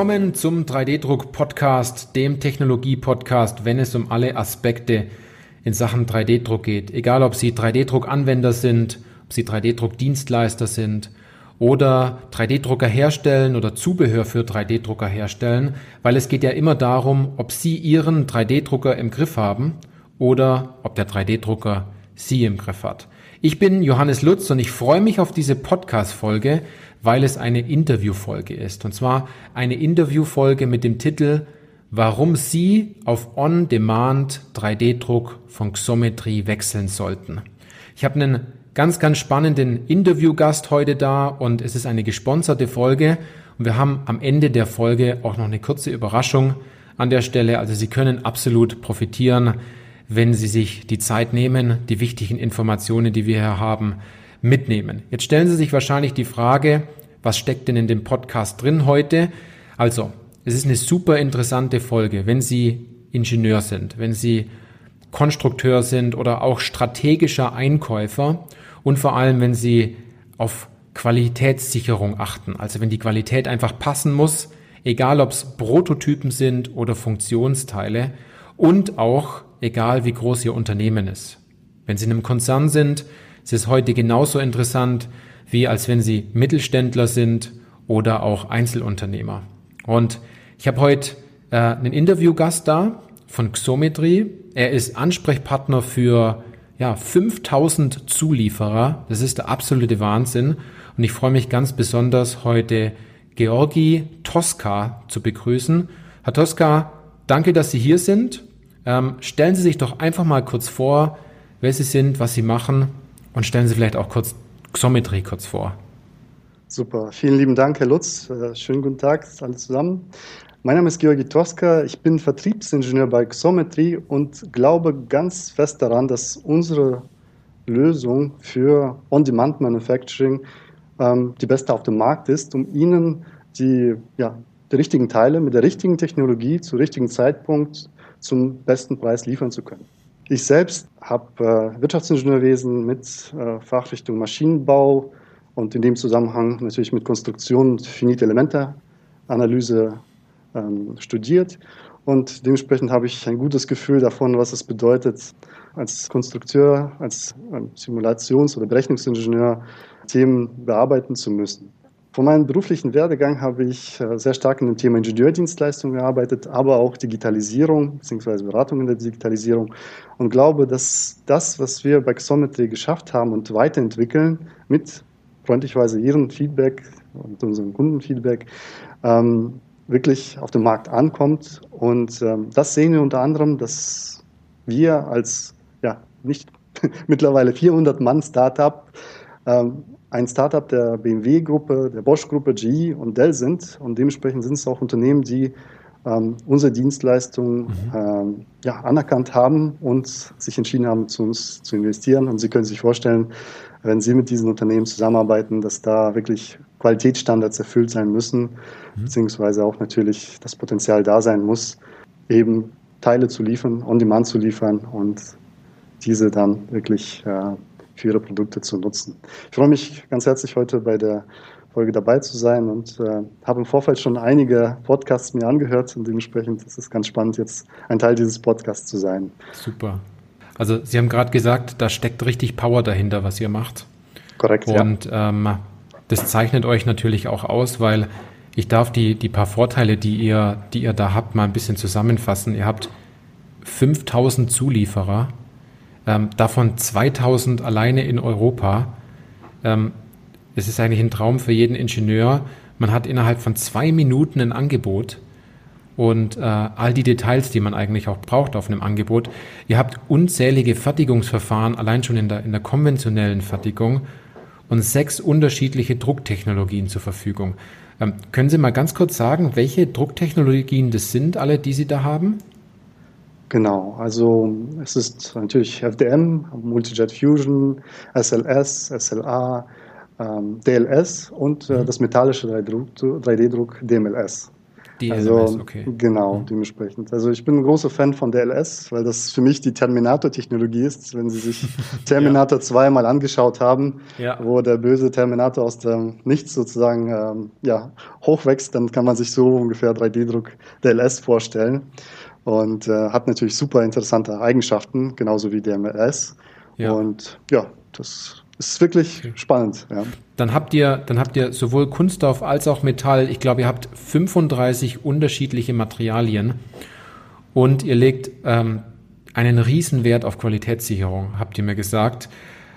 Willkommen zum 3D-Druck-Podcast, dem Technologie-Podcast, wenn es um alle Aspekte in Sachen 3D-Druck geht. Egal, ob Sie 3D-Druck-Anwender sind, ob Sie 3D-Druck-Dienstleister sind oder 3D-Drucker herstellen oder Zubehör für 3D-Drucker herstellen, weil es geht ja immer darum, ob Sie Ihren 3D-Drucker im Griff haben oder ob der 3D-Drucker Sie im Griff hat. Ich bin Johannes Lutz und ich freue mich auf diese Podcast-Folge, weil es eine Interviewfolge ist. Und zwar eine Interviewfolge mit dem Titel Warum Sie auf On-Demand 3D-Druck von Xometry wechseln sollten. Ich habe einen ganz, ganz spannenden Interviewgast heute da und es ist eine gesponserte Folge und wir haben am Ende der Folge auch noch eine kurze Überraschung an der Stelle. Also Sie können absolut profitieren wenn Sie sich die Zeit nehmen, die wichtigen Informationen, die wir hier haben, mitnehmen. Jetzt stellen Sie sich wahrscheinlich die Frage, was steckt denn in dem Podcast drin heute? Also, es ist eine super interessante Folge, wenn Sie Ingenieur sind, wenn Sie Konstrukteur sind oder auch strategischer Einkäufer und vor allem, wenn Sie auf Qualitätssicherung achten. Also wenn die Qualität einfach passen muss, egal ob es Prototypen sind oder Funktionsteile und auch egal wie groß Ihr Unternehmen ist. Wenn Sie in einem Konzern sind, ist es heute genauso interessant, wie als wenn Sie Mittelständler sind oder auch Einzelunternehmer. Und ich habe heute äh, einen Interviewgast da von Xometry. Er ist Ansprechpartner für ja, 5000 Zulieferer. Das ist der absolute Wahnsinn. Und ich freue mich ganz besonders, heute Georgi Tosca zu begrüßen. Herr Tosca, danke, dass Sie hier sind. Ähm, stellen Sie sich doch einfach mal kurz vor, wer Sie sind, was Sie machen und stellen Sie vielleicht auch kurz Xometry kurz vor. Super, vielen lieben Dank, Herr Lutz. Äh, schönen guten Tag alle zusammen. Mein Name ist Georgi Toska, ich bin Vertriebsingenieur bei Xometry und glaube ganz fest daran, dass unsere Lösung für On-Demand Manufacturing ähm, die beste auf dem Markt ist, um Ihnen die, ja, die richtigen Teile mit der richtigen Technologie zu richtigen Zeitpunkt zum besten Preis liefern zu können. Ich selbst habe äh, Wirtschaftsingenieurwesen mit äh, Fachrichtung Maschinenbau und in dem Zusammenhang natürlich mit Konstruktion und finite Elemente-Analyse ähm, studiert. Und dementsprechend habe ich ein gutes Gefühl davon, was es bedeutet, als Konstrukteur, als ähm, Simulations- oder Berechnungsingenieur Themen bearbeiten zu müssen. Von meinem beruflichen Werdegang habe ich äh, sehr stark in dem Thema Ingenieurdienstleistung gearbeitet, aber auch Digitalisierung bzw. Beratung in der Digitalisierung und glaube, dass das, was wir bei Xometry geschafft haben und weiterentwickeln, mit freundlichweise Ihrem Feedback und unserem Kundenfeedback, ähm, wirklich auf dem Markt ankommt. Und ähm, das sehen wir unter anderem, dass wir als ja, nicht mittlerweile 400 Mann Startup ähm, ein Startup der BMW-Gruppe, der Bosch-Gruppe, GE und Dell sind. Und dementsprechend sind es auch Unternehmen, die ähm, unsere Dienstleistungen mhm. ähm, ja, anerkannt haben und sich entschieden haben, zu uns zu investieren. Und Sie können sich vorstellen, wenn Sie mit diesen Unternehmen zusammenarbeiten, dass da wirklich Qualitätsstandards erfüllt sein müssen, mhm. beziehungsweise auch natürlich das Potenzial da sein muss, eben Teile zu liefern, on-demand zu liefern und diese dann wirklich äh, für ihre Produkte zu nutzen. Ich freue mich ganz herzlich heute bei der Folge dabei zu sein und äh, habe im Vorfeld schon einige Podcasts mir angehört und dementsprechend ist es ganz spannend, jetzt ein Teil dieses Podcasts zu sein. Super. Also Sie haben gerade gesagt, da steckt richtig Power dahinter, was ihr macht. Korrekt. Und ja. ähm, das zeichnet euch natürlich auch aus, weil ich darf die, die paar Vorteile, die ihr, die ihr da habt, mal ein bisschen zusammenfassen. Ihr habt 5000 Zulieferer ähm, davon 2000 alleine in Europa. Ähm, es ist eigentlich ein Traum für jeden Ingenieur. Man hat innerhalb von zwei Minuten ein Angebot und äh, all die Details, die man eigentlich auch braucht auf einem Angebot. Ihr habt unzählige Fertigungsverfahren, allein schon in der, in der konventionellen Fertigung und sechs unterschiedliche Drucktechnologien zur Verfügung. Ähm, können Sie mal ganz kurz sagen, welche Drucktechnologien das sind, alle, die Sie da haben? Genau, also es ist natürlich FDM, Multijet Fusion, SLS, SLA, ähm, DLS und äh, mhm. das metallische 3D-Druck DMLS. Die also, okay. Genau, mhm. dementsprechend. Also ich bin ein großer Fan von der LS, weil das für mich die Terminator-Technologie ist. Wenn Sie sich Terminator ja. 2 mal angeschaut haben, ja. wo der böse Terminator aus dem Nichts sozusagen ähm, ja, hochwächst, dann kann man sich so ungefähr 3D-Druck der LS vorstellen. Und äh, hat natürlich super interessante Eigenschaften, genauso wie der MLS. Ja. Und ja, das ist wirklich okay. spannend. Ja. Dann habt ihr, dann habt ihr sowohl Kunststoff als auch Metall. Ich glaube, ihr habt 35 unterschiedliche Materialien und ihr legt ähm, einen Riesenwert auf Qualitätssicherung, habt ihr mir gesagt.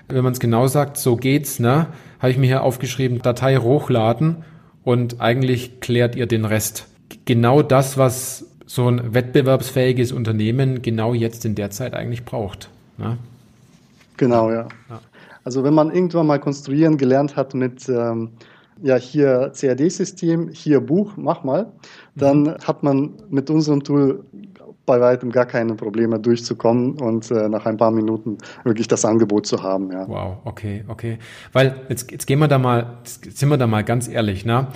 Wenn man es genau sagt, so geht's, ne? Habe ich mir hier aufgeschrieben, Datei hochladen und eigentlich klärt ihr den Rest. Genau das, was so ein wettbewerbsfähiges Unternehmen genau jetzt in der Zeit eigentlich braucht. Ne? Genau, ja. ja. Also wenn man irgendwann mal konstruieren gelernt hat mit ähm, ja hier CAD-System, hier Buch, mach mal, dann mhm. hat man mit unserem Tool bei weitem gar keine Probleme durchzukommen und äh, nach ein paar Minuten wirklich das Angebot zu haben. Ja. Wow, okay, okay. Weil jetzt, jetzt gehen wir da mal, sind wir da mal ganz ehrlich, ne?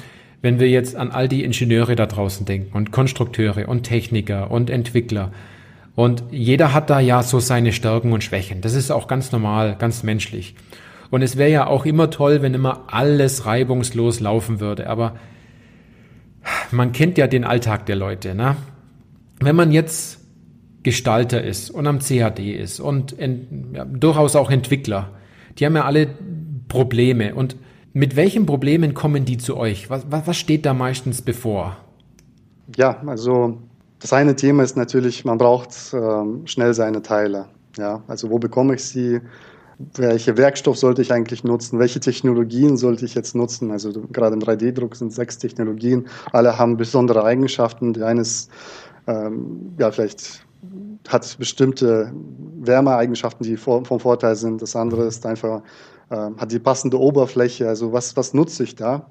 Wenn wir jetzt an all die Ingenieure da draußen denken und Konstrukteure und Techniker und Entwickler, und jeder hat da ja so seine Stärken und Schwächen. Das ist auch ganz normal, ganz menschlich. Und es wäre ja auch immer toll, wenn immer alles reibungslos laufen würde. Aber man kennt ja den Alltag der Leute. Ne? Wenn man jetzt Gestalter ist und am CAD ist und in, ja, durchaus auch Entwickler, die haben ja alle Probleme. Und mit welchen Problemen kommen die zu euch? Was, was steht da meistens bevor? Ja, also das eine Thema ist natürlich, man braucht ähm, schnell seine Teile. Ja, also wo bekomme ich sie? Welche Werkstoff sollte ich eigentlich nutzen? Welche Technologien sollte ich jetzt nutzen? Also gerade im 3D-Druck sind sechs Technologien. Alle haben besondere Eigenschaften. Die eine ist, ähm, ja, vielleicht hat bestimmte Wärmeeigenschaften, die vom Vorteil sind. Das andere ist einfach, äh, hat die passende Oberfläche. Also was, was nutze ich da?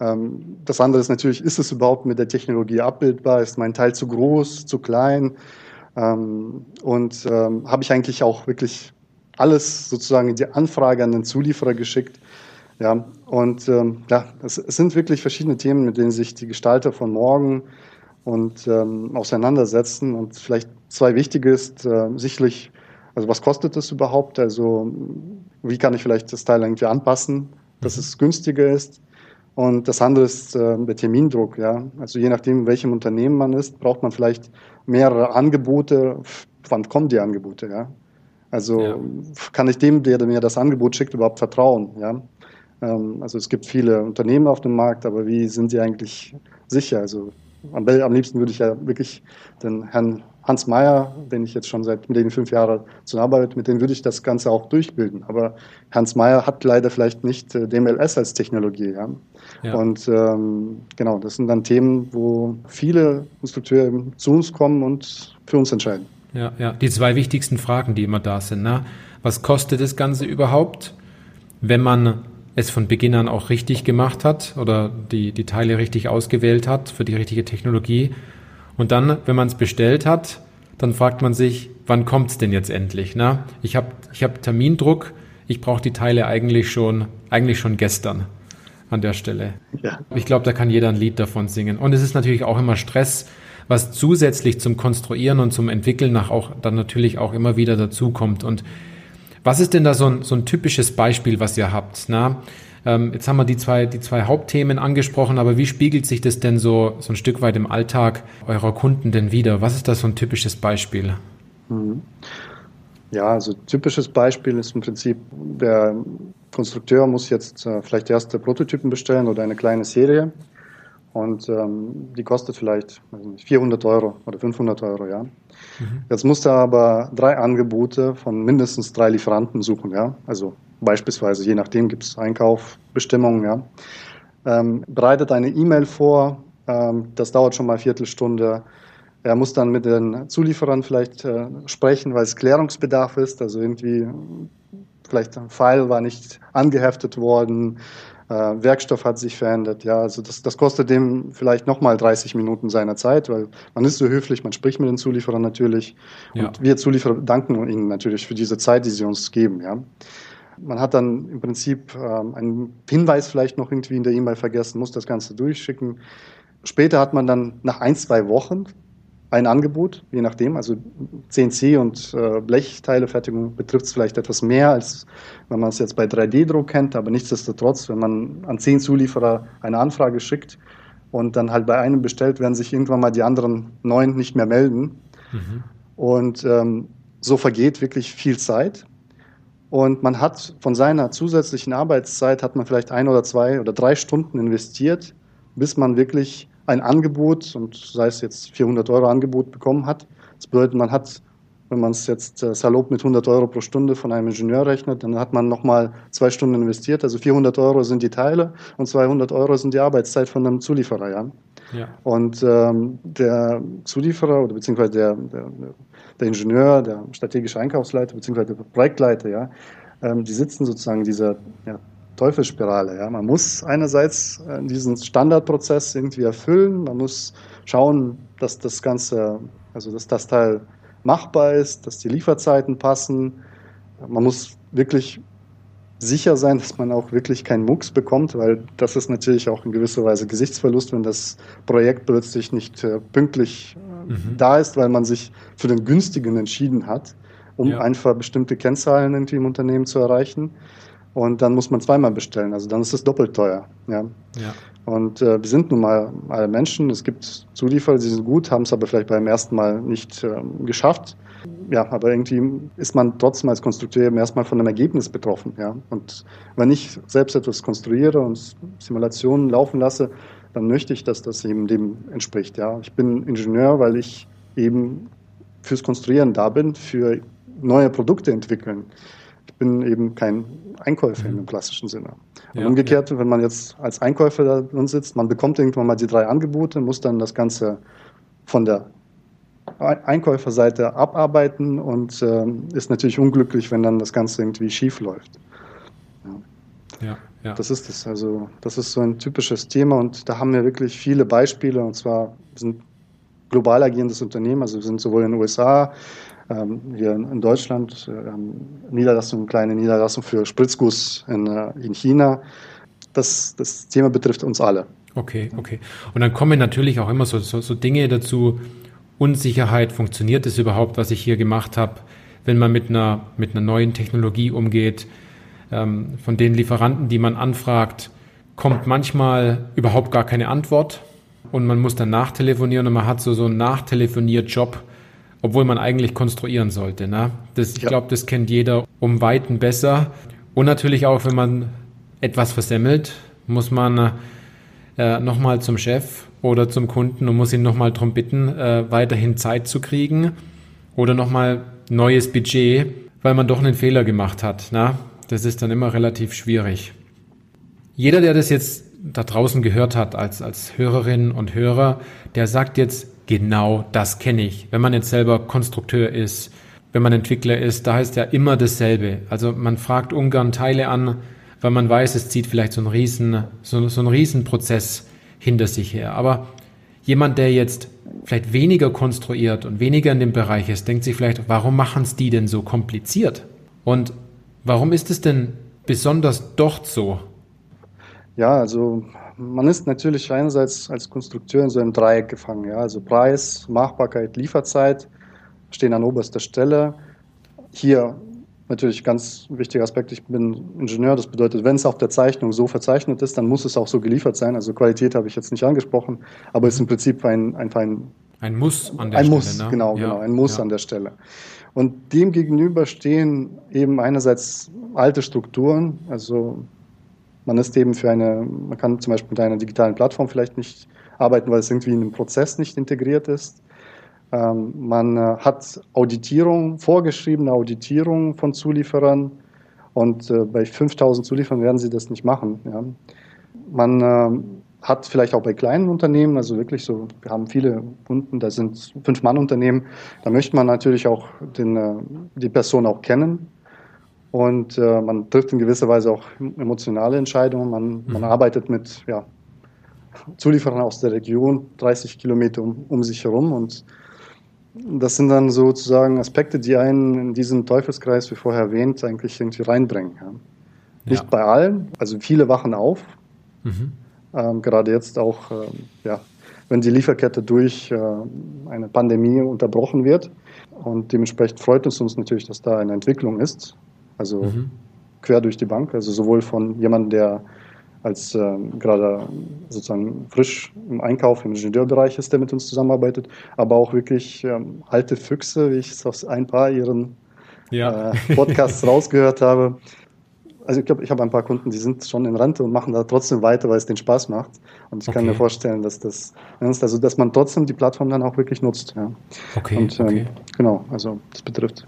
Ähm, das andere ist natürlich, ist es überhaupt mit der Technologie abbildbar? Ist mein Teil zu groß, zu klein? Ähm, und ähm, habe ich eigentlich auch wirklich alles sozusagen in die Anfrage an den Zulieferer geschickt? Ja, und ja, es, sind wirklich verschiedene Themen, mit denen sich die Gestalter von morgen und ähm, auseinandersetzen. Und vielleicht zwei wichtige ist äh, sicherlich, also was kostet es überhaupt? Also wie kann ich vielleicht das Teil irgendwie anpassen, dass mhm. es günstiger ist? Und das andere ist äh, der Termindruck. Ja? Also je nachdem, in welchem Unternehmen man ist, braucht man vielleicht mehrere Angebote. Wann kommen die Angebote? Ja? Also ja. kann ich dem, der mir das Angebot schickt, überhaupt vertrauen? Ja? Ähm, also es gibt viele Unternehmen auf dem Markt, aber wie sind sie eigentlich sicher? Also am, am liebsten würde ich ja wirklich den Herrn Hans Meyer, den ich jetzt schon seit mit den fünf Jahren zusammenarbeite, mit dem würde ich das Ganze auch durchbilden. Aber Hans Meyer hat leider vielleicht nicht äh, DMLS als Technologie. Ja? ja. Und ähm, genau, das sind dann Themen, wo viele Instrukteure zu uns kommen und für uns entscheiden. Ja, ja, die zwei wichtigsten Fragen, die immer da sind. Ne? Was kostet das Ganze überhaupt, wenn man es von Beginn an auch richtig gemacht hat oder die, die Teile richtig ausgewählt hat für die richtige Technologie? Und dann, wenn man es bestellt hat, dann fragt man sich, wann kommt es denn jetzt endlich? Ne? Ich habe ich hab Termindruck, ich brauche die Teile eigentlich schon, eigentlich schon gestern an der Stelle. Ja. Ich glaube, da kann jeder ein Lied davon singen. Und es ist natürlich auch immer Stress, was zusätzlich zum Konstruieren und zum Entwickeln nach auch dann natürlich auch immer wieder dazukommt. Und was ist denn da so ein, so ein typisches Beispiel, was ihr habt? Na? Ähm, jetzt haben wir die zwei, die zwei Hauptthemen angesprochen, aber wie spiegelt sich das denn so, so ein Stück weit im Alltag eurer Kunden denn wieder? Was ist da so ein typisches Beispiel? Mhm. Ja, also typisches Beispiel ist im Prinzip, der Konstrukteur muss jetzt äh, vielleicht erste Prototypen bestellen oder eine kleine Serie und ähm, die kostet vielleicht nicht, 400 Euro oder 500 Euro, ja. Mhm. Jetzt muss er aber drei Angebote von mindestens drei Lieferanten suchen, ja. Also beispielsweise, je nachdem gibt es Einkaufbestimmungen, ja. Ähm, bereitet eine E-Mail vor, ähm, das dauert schon mal eine Viertelstunde. Er muss dann mit den Zulieferern vielleicht äh, sprechen, weil es Klärungsbedarf ist. Also irgendwie, vielleicht ein Pfeil war nicht angeheftet worden, Werkstoff hat sich verändert. Ja, also das, das kostet dem vielleicht nochmal 30 Minuten seiner Zeit, weil man ist so höflich, man spricht mit den Zulieferern natürlich. Ja. Und wir Zulieferer danken ihnen natürlich für diese Zeit, die sie uns geben. Ja. Man hat dann im Prinzip ähm, einen Hinweis vielleicht noch irgendwie in der E-Mail vergessen, muss das Ganze durchschicken. später hat man dann nach ein, zwei Wochen ein Angebot, je nachdem. Also CNC und äh, Blechteilefertigung betrifft es vielleicht etwas mehr, als wenn man es jetzt bei 3D-Druck kennt. Aber nichtsdestotrotz, wenn man an zehn Zulieferer eine Anfrage schickt und dann halt bei einem bestellt, werden sich irgendwann mal die anderen neun nicht mehr melden. Mhm. Und ähm, so vergeht wirklich viel Zeit. Und man hat von seiner zusätzlichen Arbeitszeit hat man vielleicht ein oder zwei oder drei Stunden investiert, bis man wirklich ein Angebot, und sei es jetzt 400 Euro Angebot bekommen hat. Das bedeutet, man hat, wenn man es jetzt äh, salopp mit 100 Euro pro Stunde von einem Ingenieur rechnet, dann hat man nochmal zwei Stunden investiert. Also 400 Euro sind die Teile und 200 Euro sind die Arbeitszeit von einem Zulieferer. Ja? Ja. Und ähm, der Zulieferer oder beziehungsweise der, der, der Ingenieur, der strategische Einkaufsleiter beziehungsweise der Projektleiter, ja, ähm, die sitzen sozusagen in dieser ja, Teufelsspirale. Ja. Man muss einerseits äh, diesen Standardprozess irgendwie erfüllen, man muss schauen, dass das Ganze, also dass das Teil machbar ist, dass die Lieferzeiten passen. Man muss wirklich sicher sein, dass man auch wirklich keinen Mucks bekommt, weil das ist natürlich auch in gewisser Weise Gesichtsverlust, wenn das Projekt plötzlich nicht äh, pünktlich äh, mhm. da ist, weil man sich für den günstigen entschieden hat, um ja. einfach bestimmte Kennzahlen irgendwie im Unternehmen zu erreichen. Und dann muss man zweimal bestellen. Also dann ist es doppelt teuer. Ja. ja. Und äh, wir sind nun mal alle Menschen. Es gibt Zulieferer, die sind gut, haben es aber vielleicht beim ersten Mal nicht äh, geschafft. Ja, aber irgendwie ist man trotzdem als Konstrukteur eben erstmal von einem Ergebnis betroffen. Ja. Und wenn ich selbst etwas konstruiere und Simulationen laufen lasse, dann möchte ich, dass das eben dem entspricht. Ja. Ich bin Ingenieur, weil ich eben fürs Konstruieren da bin, für neue Produkte entwickeln. Ich bin eben kein Einkäufer mhm. im klassischen Sinne. Ja, umgekehrt, ja. wenn man jetzt als Einkäufer da drin sitzt, man bekommt irgendwann mal die drei Angebote, muss dann das Ganze von der Einkäuferseite abarbeiten und äh, ist natürlich unglücklich, wenn dann das Ganze irgendwie schief läuft. Ja. ja. Ja, Das ist es. Also, das ist so ein typisches Thema und da haben wir wirklich viele Beispiele und zwar sind global agierendes Unternehmen, also wir sind sowohl in den USA, hier in Deutschland, äh, Niederlassung, kleine Niederlassung für Spritzguss in, äh, in China. Das, das Thema betrifft uns alle. Okay, okay. Und dann kommen natürlich auch immer so, so, so Dinge dazu, Unsicherheit, funktioniert es überhaupt, was ich hier gemacht habe, wenn man mit einer, mit einer neuen Technologie umgeht. Ähm, von den Lieferanten, die man anfragt, kommt manchmal überhaupt gar keine Antwort und man muss dann nachtelefonieren und man hat so, so einen Nachtelefonier-Job, obwohl man eigentlich konstruieren sollte. Ne? Das, ich ja. glaube, das kennt jeder um Weiten besser. Und natürlich auch, wenn man etwas versemmelt, muss man äh, nochmal zum Chef oder zum Kunden und muss ihn nochmal darum bitten, äh, weiterhin Zeit zu kriegen oder nochmal neues Budget, weil man doch einen Fehler gemacht hat. Ne? Das ist dann immer relativ schwierig. Jeder, der das jetzt da draußen gehört hat als, als Hörerin und Hörer, der sagt jetzt, genau das kenne ich. Wenn man jetzt selber Konstrukteur ist, wenn man Entwickler ist, da heißt ja immer dasselbe. Also man fragt ungern Teile an, weil man weiß, es zieht vielleicht so einen riesen, so, so einen Riesenprozess hinter sich her. Aber jemand, der jetzt vielleicht weniger konstruiert und weniger in dem Bereich ist, denkt sich vielleicht, warum machen es die denn so kompliziert? Und warum ist es denn besonders dort so? Ja, also man ist natürlich einerseits als Konstrukteur in so einem Dreieck gefangen. Ja? Also Preis, Machbarkeit, Lieferzeit stehen an oberster Stelle. Hier natürlich ganz wichtiger Aspekt, ich bin Ingenieur, das bedeutet, wenn es auf der Zeichnung so verzeichnet ist, dann muss es auch so geliefert sein. Also Qualität habe ich jetzt nicht angesprochen, aber es ist im Prinzip ein, ein, ein, ein Muss an der ein Stelle. Muss, ne? genau, ja, genau, ein Muss ja. an der Stelle. Und dem gegenüber stehen eben einerseits alte Strukturen, also man ist eben für eine, man kann zum Beispiel mit einer digitalen Plattform vielleicht nicht arbeiten, weil es irgendwie in den Prozess nicht integriert ist. Ähm, man äh, hat Auditierung, vorgeschriebene Auditierung von Zulieferern und äh, bei 5000 Zulieferern werden sie das nicht machen. Ja. Man äh, hat vielleicht auch bei kleinen Unternehmen, also wirklich so, wir haben viele Kunden, da sind Fünf-Mann-Unternehmen, da möchte man natürlich auch den, äh, die Person auch kennen und äh, man trifft in gewisser Weise auch emotionale Entscheidungen. Man, mhm. man arbeitet mit ja, Zulieferern aus der Region, 30 Kilometer um, um sich herum. Und das sind dann sozusagen Aspekte, die einen in diesen Teufelskreis, wie vorher erwähnt, eigentlich irgendwie reinbringen. Ja. Nicht ja. bei allen, also viele wachen auf. Mhm. Ähm, gerade jetzt auch, ähm, ja, wenn die Lieferkette durch äh, eine Pandemie unterbrochen wird. Und dementsprechend freut es uns natürlich, dass da eine Entwicklung ist. Also mhm. quer durch die Bank, also sowohl von jemandem, der als äh, gerade sozusagen frisch im Einkauf, im Ingenieurbereich ist, der mit uns zusammenarbeitet, aber auch wirklich ähm, alte Füchse, wie ich es aus ein paar ihren ja. äh, Podcasts rausgehört habe. Also ich glaube, ich habe ein paar Kunden, die sind schon in Rente und machen da trotzdem weiter, weil es den Spaß macht. Und ich okay. kann mir vorstellen, dass das, also dass man trotzdem die Plattform dann auch wirklich nutzt. Ja. Okay. Und ähm, okay. genau, also das betrifft.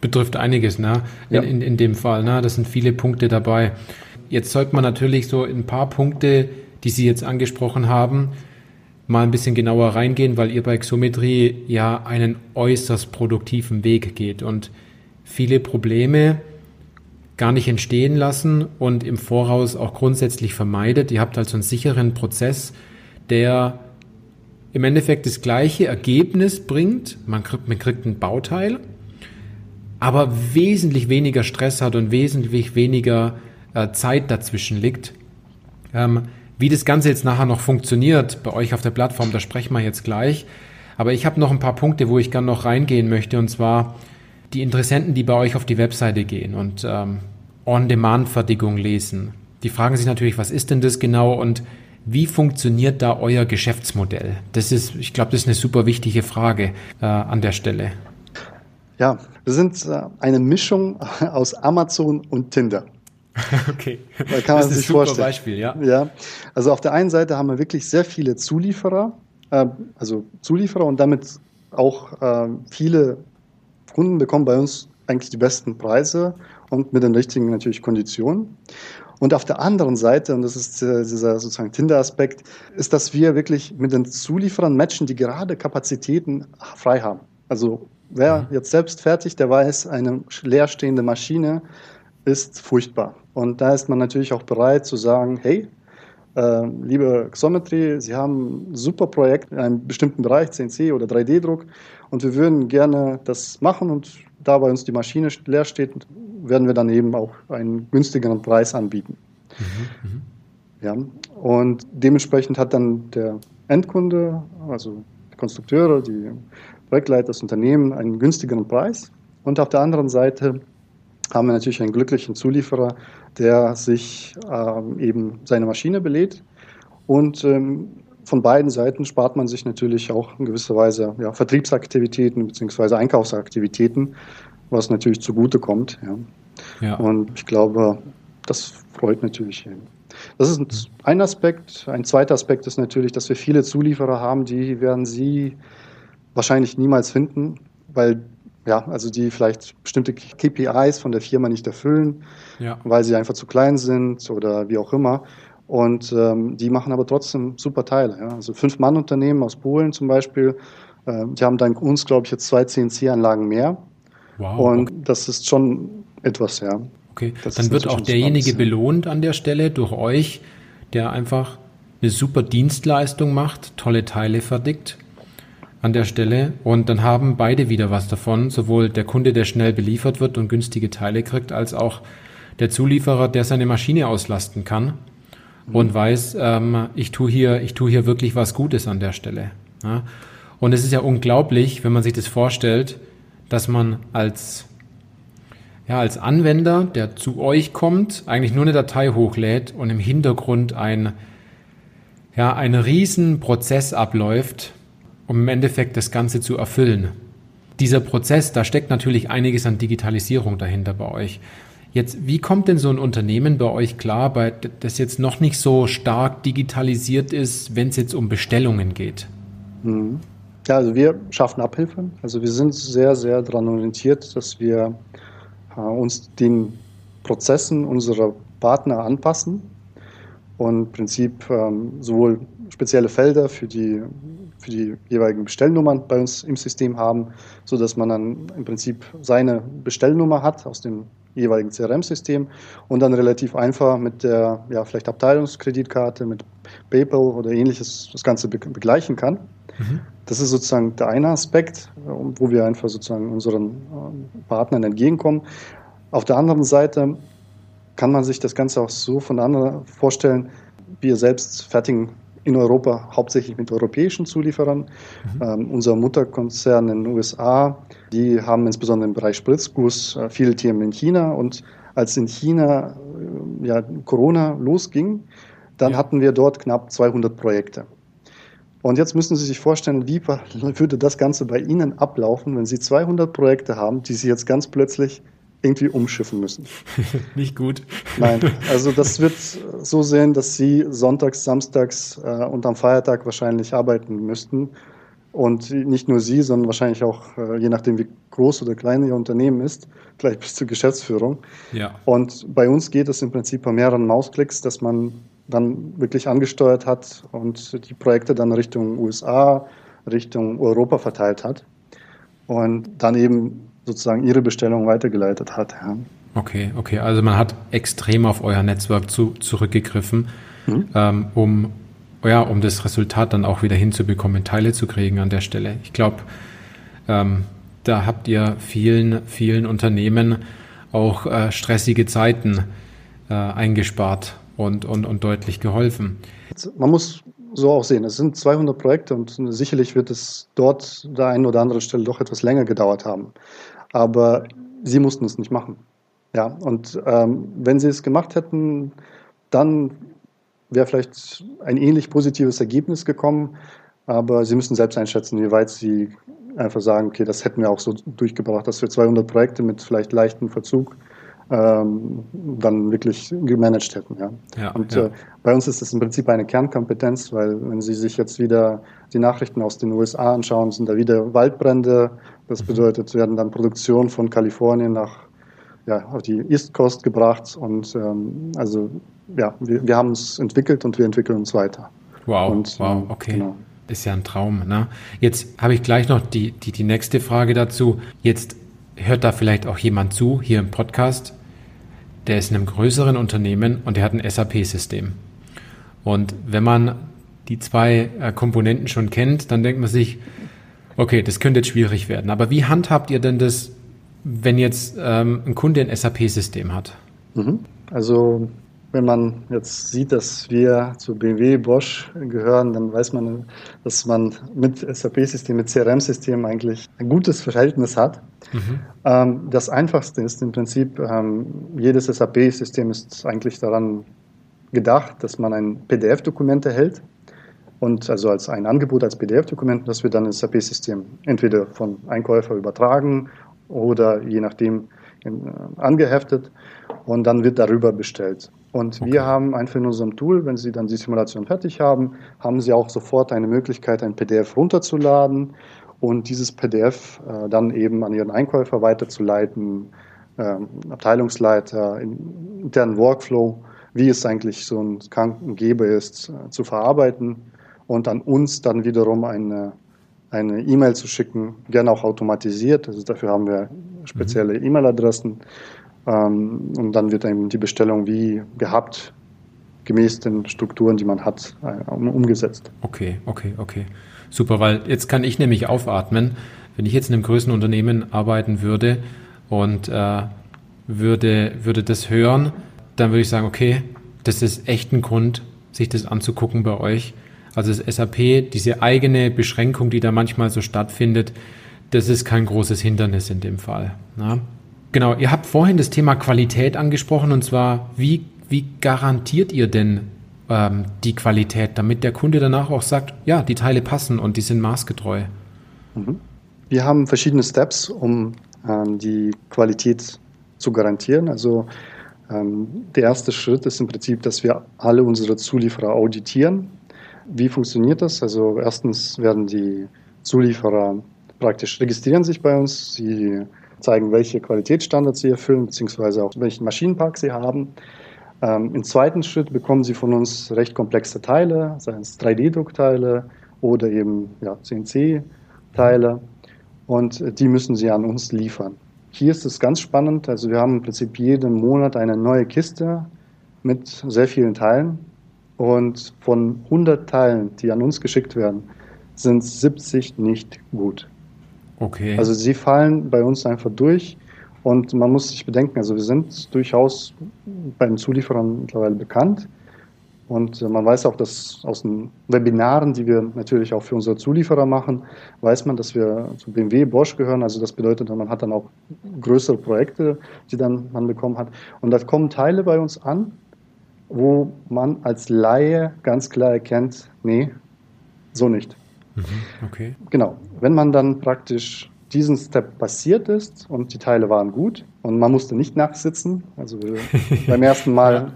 Betrifft einiges, ne? In, ja. in, in dem Fall, ne? Das sind viele Punkte dabei. Jetzt sollte man natürlich so in ein paar Punkte, die Sie jetzt angesprochen haben, mal ein bisschen genauer reingehen, weil ihr bei Xometry ja einen äußerst produktiven Weg geht und viele Probleme gar nicht entstehen lassen und im Voraus auch grundsätzlich vermeidet. Ihr habt also einen sicheren Prozess, der im Endeffekt das gleiche Ergebnis bringt. Man kriegt, man kriegt ein Bauteil, aber wesentlich weniger Stress hat und wesentlich weniger äh, Zeit dazwischen liegt. Ähm, wie das Ganze jetzt nachher noch funktioniert bei euch auf der Plattform, da sprechen wir jetzt gleich. Aber ich habe noch ein paar Punkte, wo ich gerne noch reingehen möchte, und zwar die Interessenten, die bei euch auf die Webseite gehen und ähm, On-Demand-Fertigung lesen. Die fragen sich natürlich, was ist denn das genau und wie funktioniert da euer Geschäftsmodell? Das ist, ich glaube, das ist eine super wichtige Frage äh, an der Stelle. Ja, wir sind äh, eine Mischung aus Amazon und Tinder. Okay. Da kann das man sich ist ein vorstellen. Beispiel, ja. ja. Also auf der einen Seite haben wir wirklich sehr viele Zulieferer, äh, also Zulieferer und damit auch äh, viele Kunden bekommen bei uns eigentlich die besten Preise und mit den richtigen natürlich Konditionen. Und auf der anderen Seite, und das ist äh, dieser sozusagen Tinder-Aspekt, ist, dass wir wirklich mit den Zulieferern matchen, die gerade Kapazitäten frei haben. Also wer mhm. jetzt selbst fertig, der weiß, eine leerstehende Maschine ist furchtbar. Und da ist man natürlich auch bereit zu sagen, hey, äh, liebe Xometry, Sie haben ein super Projekt in einem bestimmten Bereich, CNC oder 3D-Druck, und wir würden gerne das machen und da bei uns die Maschine leer steht, werden wir dann eben auch einen günstigeren Preis anbieten. Mhm, mhm. ja, und dementsprechend hat dann der Endkunde, also die Konstrukteure, die Projektleiter, das Unternehmen einen günstigeren Preis. Und auf der anderen Seite haben wir natürlich einen glücklichen Zulieferer, der sich ähm, eben seine Maschine belädt. Und ähm, von beiden Seiten spart man sich natürlich auch in gewisser Weise ja, Vertriebsaktivitäten bzw. Einkaufsaktivitäten, was natürlich zugutekommt. Ja. ja. Und ich glaube, das freut natürlich. Das ist ein Aspekt. Ein zweiter Aspekt ist natürlich, dass wir viele Zulieferer haben, die werden Sie wahrscheinlich niemals finden, weil ja, also die vielleicht bestimmte KPIs von der Firma nicht erfüllen, ja. weil sie einfach zu klein sind oder wie auch immer. Und ähm, die machen aber trotzdem super Teile. Ja. Also Fünf-Mann-Unternehmen aus Polen zum Beispiel, äh, die haben dank uns, glaube ich, jetzt zwei CNC-Anlagen mehr. Wow. Und das ist schon etwas, ja. Okay, das dann wird auch derjenige belohnt an der Stelle durch euch, der einfach eine super Dienstleistung macht, tolle Teile verdickt an der Stelle und dann haben beide wieder was davon, sowohl der Kunde, der schnell beliefert wird und günstige Teile kriegt, als auch der Zulieferer, der seine Maschine auslasten kann und weiß, ähm, ich tue hier, ich tue hier wirklich was Gutes an der Stelle. Ja? Und es ist ja unglaublich, wenn man sich das vorstellt, dass man als ja, als Anwender, der zu euch kommt, eigentlich nur eine Datei hochlädt und im Hintergrund ein, ja, ein riesen Prozess abläuft, um im Endeffekt das Ganze zu erfüllen. Dieser Prozess, da steckt natürlich einiges an Digitalisierung dahinter bei euch. Jetzt, wie kommt denn so ein Unternehmen bei euch klar, bei, das jetzt noch nicht so stark digitalisiert ist, wenn es jetzt um Bestellungen geht? Mhm. Ja, also wir schaffen Abhilfe. Also wir sind sehr, sehr daran orientiert, dass wir äh, uns den Prozessen unserer Partner anpassen und im Prinzip ähm, sowohl spezielle Felder für die für die jeweiligen Bestellnummern bei uns im System haben, sodass man dann im Prinzip seine Bestellnummer hat aus dem jeweiligen CRM-System und dann relativ einfach mit der ja, vielleicht Abteilungskreditkarte, mit PayPal oder ähnliches das Ganze begleichen kann. Mhm. Das ist sozusagen der eine Aspekt, wo wir einfach sozusagen unseren äh, Partnern entgegenkommen. Auf der anderen Seite kann man sich das Ganze auch so von anderen vorstellen, wir selbst fertigen in Europa hauptsächlich mit europäischen Zulieferern. Mhm. Ähm, unser Mutterkonzern in den USA, die haben insbesondere im Bereich Spritzguss äh, viele Themen in China. Und als in China äh, ja, Corona losging, dann ja. hatten wir dort knapp 200 Projekte. Und jetzt müssen Sie sich vorstellen, wie würde das Ganze bei Ihnen ablaufen, wenn Sie 200 Projekte haben, die Sie jetzt ganz plötzlich irgendwie umschiffen müssen. Nicht gut. Nein, also das wird so sehen, dass Sie sonntags, samstags äh, und am Feiertag wahrscheinlich arbeiten müssten. Und nicht nur Sie, sondern wahrscheinlich auch, äh, je nachdem, wie groß oder klein Ihr Unternehmen ist, gleich bis zur Geschäftsführung. Ja. Und bei uns geht es im Prinzip bei mehreren Mausklicks, dass man dann wirklich angesteuert hat und die Projekte dann Richtung USA, Richtung Europa verteilt hat. Und dann eben sozusagen ihre Bestellung weitergeleitet hat. Ja. Okay, okay. Also man hat extrem auf euer Netzwerk zu, zurückgegriffen, mhm. ähm, um, ja, um das Resultat dann auch wieder hinzubekommen, Teile zu kriegen an der Stelle. Ich glaube, ähm, da habt ihr vielen, vielen Unternehmen auch äh, stressige Zeiten äh, eingespart und, und, und deutlich geholfen. Man muss so auch sehen. Es sind 200 Projekte und sicherlich wird es dort der einen oder anderen Stelle doch etwas länger gedauert haben aber sie mussten es nicht machen. Ja, und ähm, wenn sie es gemacht hätten, dann wäre vielleicht ein ähnlich positives Ergebnis gekommen, aber sie müssen selbst einschätzen, wie weit sie einfach sagen, okay, das hätten wir auch so durchgebracht, dass wir 200 Projekte mit vielleicht leichtem Verzug ähm, dann wirklich gemanagt hätten. Ja. ja und ja. Äh, bei uns ist das im Prinzip eine Kernkompetenz, weil wenn Sie sich jetzt wieder die Nachrichten aus den USA anschauen, sind da wieder Waldbrände. Das bedeutet, werden dann Produktion von Kalifornien nach ja, auf die East Coast gebracht und ähm, also ja, wir, wir haben es entwickelt und wir entwickeln uns weiter. Wow, und, wow, ähm, okay. Genau. Ist ja ein Traum. Ne? Jetzt habe ich gleich noch die, die, die nächste Frage dazu. Jetzt hört da vielleicht auch jemand zu, hier im Podcast, der ist in einem größeren Unternehmen und der hat ein SAP-System. Und wenn man die zwei äh, Komponenten schon kennt, dann denkt man sich, okay, das könnte jetzt schwierig werden. Aber wie handhabt ihr denn das, wenn jetzt ähm, ein Kunde ein SAP-System hat? Mhm. Also wenn man jetzt sieht, dass wir zu BMW, Bosch gehören, dann weiß man, dass man mit SAP-System, mit CRM-System eigentlich ein gutes Verhältnis hat. Mhm. Ähm, das Einfachste ist im Prinzip, ähm, jedes SAP-System ist eigentlich daran gedacht, dass man ein PDF-Dokument erhält und also als ein Angebot als PDF-Dokument, das wir dann ins SAP-System entweder von Einkäufer übertragen oder je nachdem in, äh, angeheftet und dann wird darüber bestellt. Und okay. wir haben einfach in unserem Tool, wenn Sie dann die Simulation fertig haben, haben Sie auch sofort eine Möglichkeit, ein PDF runterzuladen und dieses PDF äh, dann eben an Ihren Einkäufer weiterzuleiten, äh, Abteilungsleiter, in, internen Workflow, wie es eigentlich so ein Krankengeber ist, äh, zu verarbeiten und an uns dann wiederum eine eine E-Mail zu schicken, gerne auch automatisiert. Also dafür haben wir spezielle mhm. E-Mail-Adressen. Ähm, und dann wird eben die Bestellung wie gehabt, gemäß den Strukturen, die man hat, äh, umgesetzt. Okay, okay, okay. Super, weil jetzt kann ich nämlich aufatmen, wenn ich jetzt in einem größeren Unternehmen arbeiten würde und äh, würde, würde das hören, dann würde ich sagen, okay, das ist echt ein Grund, sich das anzugucken bei euch. Also das SAP, diese eigene Beschränkung, die da manchmal so stattfindet, das ist kein großes Hindernis in dem Fall. Na? Genau, ihr habt vorhin das Thema Qualität angesprochen und zwar, wie, wie garantiert ihr denn ähm, die Qualität, damit der Kunde danach auch sagt, ja, die Teile passen und die sind maßgetreu? Mhm. Wir haben verschiedene Steps, um ähm, die Qualität zu garantieren. Also ähm, der erste Schritt ist im Prinzip, dass wir alle unsere Zulieferer auditieren. Wie funktioniert das? Also erstens werden die Zulieferer praktisch registrieren sich bei uns. Sie zeigen, welche Qualitätsstandards sie erfüllen, beziehungsweise auch welchen Maschinenpark sie haben. Ähm, Im zweiten Schritt bekommen Sie von uns recht komplexe Teile, seien es 3D-Druckteile oder eben ja, CNC-Teile. Und die müssen Sie an uns liefern. Hier ist es ganz spannend. Also wir haben im Prinzip jeden Monat eine neue Kiste mit sehr vielen Teilen. Und von 100 Teilen, die an uns geschickt werden, sind 70 nicht gut. Okay. Also sie fallen bei uns einfach durch. Und man muss sich bedenken, also wir sind durchaus bei den Zulieferern mittlerweile bekannt. Und äh, man weiß auch, dass aus den Webinaren, die wir natürlich auch für unsere Zulieferer machen, weiß man, dass wir zu BMW, Bosch gehören. Also das bedeutet, man hat dann auch größere Projekte, die dann man bekommen hat. Und da kommen Teile bei uns an, wo man als Laie ganz klar erkennt, nee, so nicht. Mhm, okay. Genau. Wenn man dann praktisch diesen Step passiert ist und die Teile waren gut und man musste nicht nachsitzen. Also beim ersten Mal,